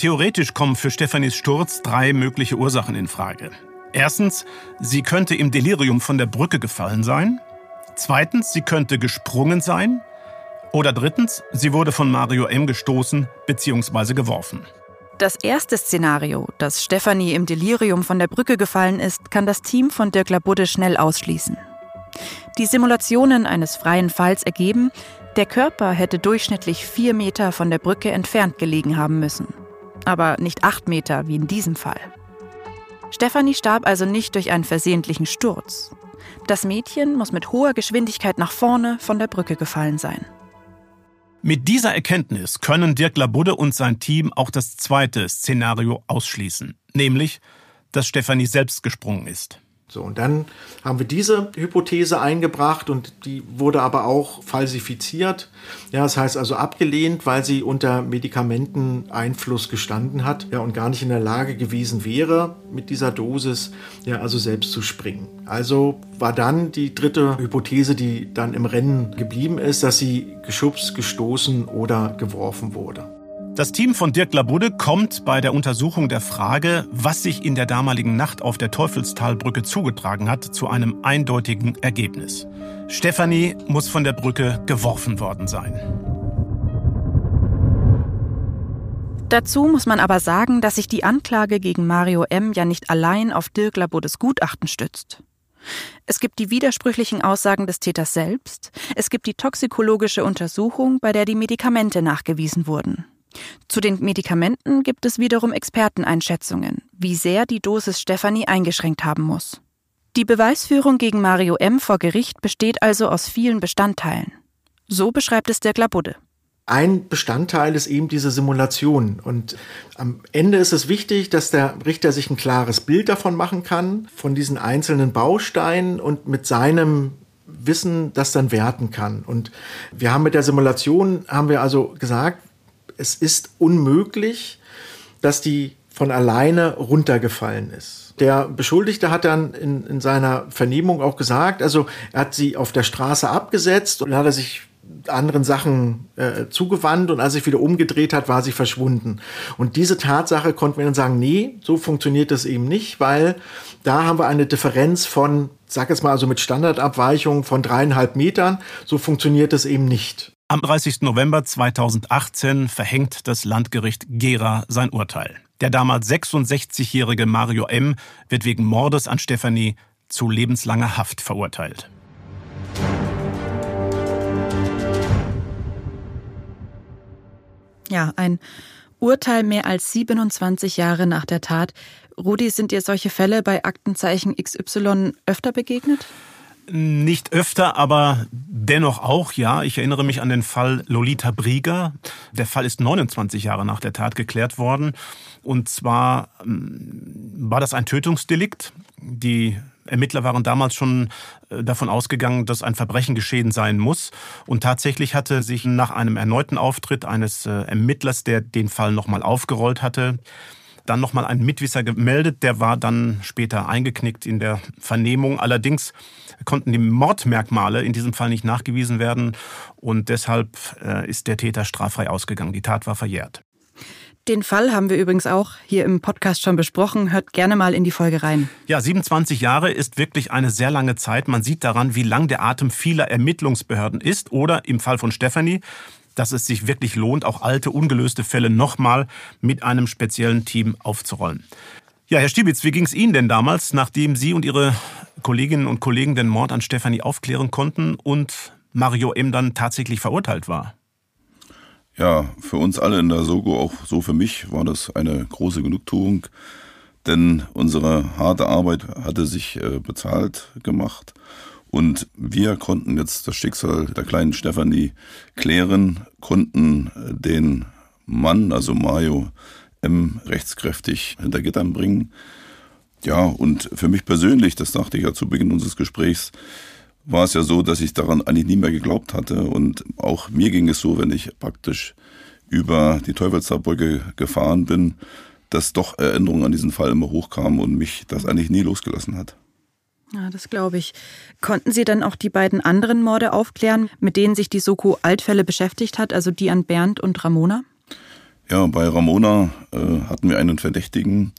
Theoretisch kommen für Stefanis Sturz drei mögliche Ursachen in Frage. Erstens, sie könnte im Delirium von der Brücke gefallen sein. Zweitens, sie könnte gesprungen sein. Oder drittens, sie wurde von Mario M. gestoßen bzw. geworfen. Das erste Szenario, dass Stefanie im Delirium von der Brücke gefallen ist, kann das Team von Dirk Labudde schnell ausschließen. Die Simulationen eines freien Falls ergeben, der Körper hätte durchschnittlich vier Meter von der Brücke entfernt gelegen haben müssen. Aber nicht acht Meter wie in diesem Fall. Stefanie starb also nicht durch einen versehentlichen Sturz. Das Mädchen muss mit hoher Geschwindigkeit nach vorne von der Brücke gefallen sein. Mit dieser Erkenntnis können Dirk Labudde und sein Team auch das zweite Szenario ausschließen, nämlich, dass Stefanie selbst gesprungen ist. So, und dann haben wir diese Hypothese eingebracht und die wurde aber auch falsifiziert. Ja, das heißt also abgelehnt, weil sie unter Medikamenteneinfluss gestanden hat, ja, und gar nicht in der Lage gewesen wäre, mit dieser Dosis, ja, also selbst zu springen. Also war dann die dritte Hypothese, die dann im Rennen geblieben ist, dass sie geschubst, gestoßen oder geworfen wurde. Das Team von Dirk Labudde kommt bei der Untersuchung der Frage, was sich in der damaligen Nacht auf der Teufelstalbrücke zugetragen hat, zu einem eindeutigen Ergebnis. Stefanie muss von der Brücke geworfen worden sein. Dazu muss man aber sagen, dass sich die Anklage gegen Mario M. ja nicht allein auf Dirk Labuddes Gutachten stützt. Es gibt die widersprüchlichen Aussagen des Täters selbst, es gibt die toxikologische Untersuchung, bei der die Medikamente nachgewiesen wurden. Zu den Medikamenten gibt es wiederum Experteneinschätzungen, wie sehr die Dosis Stefanie eingeschränkt haben muss. Die Beweisführung gegen Mario M. vor Gericht besteht also aus vielen Bestandteilen. So beschreibt es der Glabudde. ein Bestandteil ist eben diese Simulation. Und am Ende ist es wichtig, dass der Richter sich ein klares Bild davon machen kann, von diesen einzelnen Bausteinen und mit seinem Wissen das dann werten kann. Und wir haben mit der Simulation, haben wir also gesagt, es ist unmöglich, dass die von alleine runtergefallen ist. Der Beschuldigte hat dann in, in seiner Vernehmung auch gesagt, also er hat sie auf der Straße abgesetzt und dann hat er sich anderen Sachen äh, zugewandt und als sich wieder umgedreht hat, war sie verschwunden. Und diese Tatsache konnten wir dann sagen, nee, so funktioniert das eben nicht, weil da haben wir eine Differenz von, sag jetzt mal, also mit Standardabweichung von dreieinhalb Metern. So funktioniert das eben nicht. Am 30. November 2018 verhängt das Landgericht Gera sein Urteil. Der damals 66-jährige Mario M. wird wegen Mordes an Stefanie zu lebenslanger Haft verurteilt. Ja, ein Urteil mehr als 27 Jahre nach der Tat. Rudi, sind dir solche Fälle bei Aktenzeichen XY öfter begegnet? Nicht öfter, aber dennoch auch, ja. Ich erinnere mich an den Fall Lolita Brieger. Der Fall ist 29 Jahre nach der Tat geklärt worden. Und zwar ähm, war das ein Tötungsdelikt. Die Ermittler waren damals schon äh, davon ausgegangen, dass ein Verbrechen geschehen sein muss. Und tatsächlich hatte sich nach einem erneuten Auftritt eines äh, Ermittlers, der den Fall nochmal aufgerollt hatte, dann nochmal ein Mitwisser gemeldet. Der war dann später eingeknickt in der Vernehmung. Allerdings konnten die Mordmerkmale in diesem Fall nicht nachgewiesen werden und deshalb äh, ist der Täter straffrei ausgegangen. Die Tat war verjährt. Den Fall haben wir übrigens auch hier im Podcast schon besprochen. Hört gerne mal in die Folge rein. Ja, 27 Jahre ist wirklich eine sehr lange Zeit. Man sieht daran, wie lang der Atem vieler Ermittlungsbehörden ist oder im Fall von Stefanie, dass es sich wirklich lohnt, auch alte, ungelöste Fälle nochmal mit einem speziellen Team aufzurollen. Ja, Herr Stiebitz, wie ging es Ihnen denn damals, nachdem Sie und Ihre Kolleginnen und Kollegen den Mord an Stefanie aufklären konnten und Mario M. dann tatsächlich verurteilt war? Ja, für uns alle in der Sogo, auch so für mich, war das eine große Genugtuung, denn unsere harte Arbeit hatte sich äh, bezahlt gemacht und wir konnten jetzt das Schicksal der kleinen Stefanie klären, konnten den Mann, also Mario M., rechtskräftig hinter Gittern bringen. Ja, und für mich persönlich, das dachte ich ja zu Beginn unseres Gesprächs, war es ja so, dass ich daran eigentlich nie mehr geglaubt hatte. Und auch mir ging es so, wenn ich praktisch über die Teufelsbrücke gefahren bin, dass doch Erinnerungen an diesen Fall immer hochkamen und mich das eigentlich nie losgelassen hat. Ja, das glaube ich. Konnten Sie dann auch die beiden anderen Morde aufklären, mit denen sich die Soko Altfälle beschäftigt hat, also die an Bernd und Ramona? Ja, bei Ramona äh, hatten wir einen Verdächtigen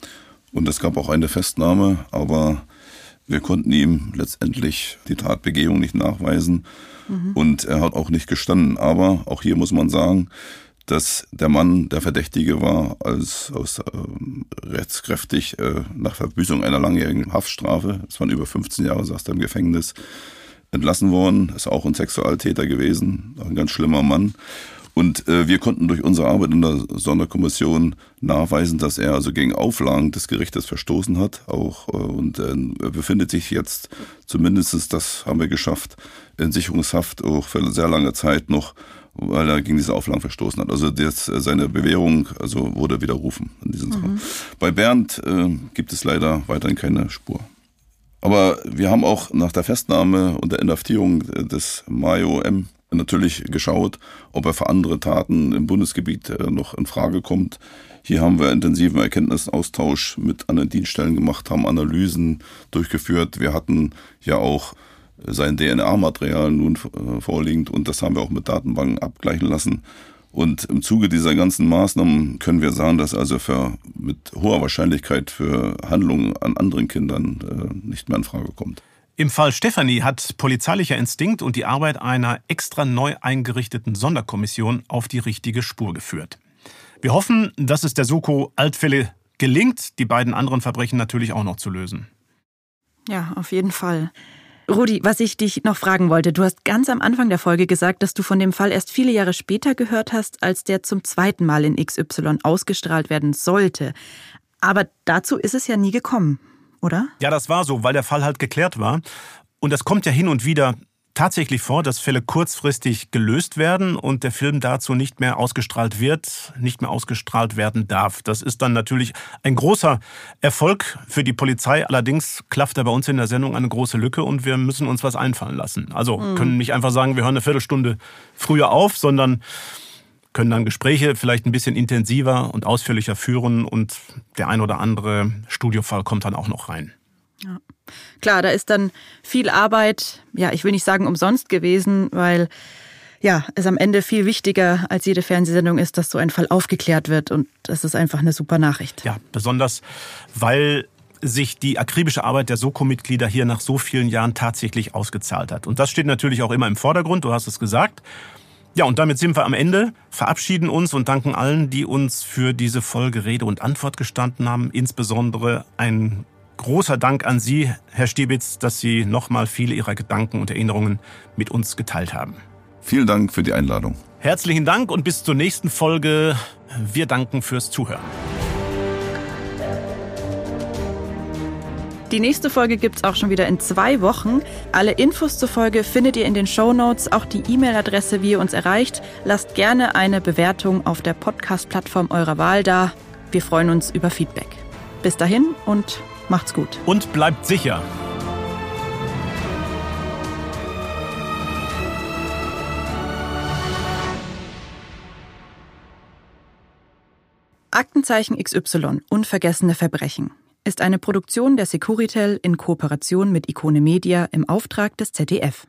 und es gab auch eine Festnahme, aber wir konnten ihm letztendlich die Tatbegehung nicht nachweisen mhm. und er hat auch nicht gestanden. Aber auch hier muss man sagen, dass der Mann der Verdächtige war, als aus äh, rechtskräftig äh, nach Verbüßung einer langjährigen Haftstrafe, es waren über 15 Jahre, saß er im Gefängnis, entlassen worden, ist auch ein Sexualtäter gewesen, ein ganz schlimmer Mann. Und äh, wir konnten durch unsere Arbeit in der Sonderkommission nachweisen, dass er also gegen Auflagen des Gerichtes verstoßen hat. Auch äh, und äh, befindet sich jetzt zumindest, das haben wir geschafft, in Sicherungshaft auch für sehr lange Zeit noch, weil er gegen diese Auflagen verstoßen hat. Also das, äh, seine Bewährung also wurde widerrufen in diesem mhm. Bei Bernd äh, gibt es leider weiterhin keine Spur. Aber wir haben auch nach der Festnahme und der Inhaftierung des Mayo M natürlich geschaut, ob er für andere Taten im Bundesgebiet äh, noch in Frage kommt. Hier haben wir intensiven Erkenntnisaustausch mit anderen Dienststellen gemacht, haben Analysen durchgeführt. Wir hatten ja auch sein DNA-Material nun äh, vorliegend und das haben wir auch mit Datenbanken abgleichen lassen. Und im Zuge dieser ganzen Maßnahmen können wir sagen, dass also für, mit hoher Wahrscheinlichkeit für Handlungen an anderen Kindern äh, nicht mehr in Frage kommt. Im Fall Stefanie hat polizeilicher Instinkt und die Arbeit einer extra neu eingerichteten Sonderkommission auf die richtige Spur geführt. Wir hoffen, dass es der Soko Altfälle gelingt, die beiden anderen Verbrechen natürlich auch noch zu lösen. Ja, auf jeden Fall. Rudi, was ich dich noch fragen wollte, du hast ganz am Anfang der Folge gesagt, dass du von dem Fall erst viele Jahre später gehört hast, als der zum zweiten Mal in XY ausgestrahlt werden sollte. Aber dazu ist es ja nie gekommen oder? Ja, das war so, weil der Fall halt geklärt war. Und das kommt ja hin und wieder tatsächlich vor, dass Fälle kurzfristig gelöst werden und der Film dazu nicht mehr ausgestrahlt wird, nicht mehr ausgestrahlt werden darf. Das ist dann natürlich ein großer Erfolg für die Polizei. Allerdings klafft da bei uns in der Sendung eine große Lücke und wir müssen uns was einfallen lassen. Also mhm. können nicht einfach sagen, wir hören eine Viertelstunde früher auf, sondern können dann Gespräche vielleicht ein bisschen intensiver und ausführlicher führen und der ein oder andere Studiofall kommt dann auch noch rein. Klar, da ist dann viel Arbeit, ja, ich will nicht sagen umsonst gewesen, weil ja, es am Ende viel wichtiger als jede Fernsehsendung ist, dass so ein Fall aufgeklärt wird und das ist einfach eine super Nachricht. Ja, besonders weil sich die akribische Arbeit der Soko-Mitglieder hier nach so vielen Jahren tatsächlich ausgezahlt hat. Und das steht natürlich auch immer im Vordergrund, du hast es gesagt. Ja, und damit sind wir am Ende, verabschieden uns und danken allen, die uns für diese Folge Rede und Antwort gestanden haben. Insbesondere ein großer Dank an Sie, Herr Stiebitz, dass Sie nochmal viele Ihrer Gedanken und Erinnerungen mit uns geteilt haben. Vielen Dank für die Einladung. Herzlichen Dank und bis zur nächsten Folge. Wir danken fürs Zuhören. Die nächste Folge gibt es auch schon wieder in zwei Wochen. Alle Infos zur Folge findet ihr in den Show Notes, auch die E-Mail-Adresse, wie ihr uns erreicht. Lasst gerne eine Bewertung auf der Podcast-Plattform eurer Wahl da. Wir freuen uns über Feedback. Bis dahin und Macht's gut. Und bleibt sicher. Aktenzeichen XY Unvergessene Verbrechen ist eine Produktion der Securitel in Kooperation mit Ikone Media im Auftrag des ZDF.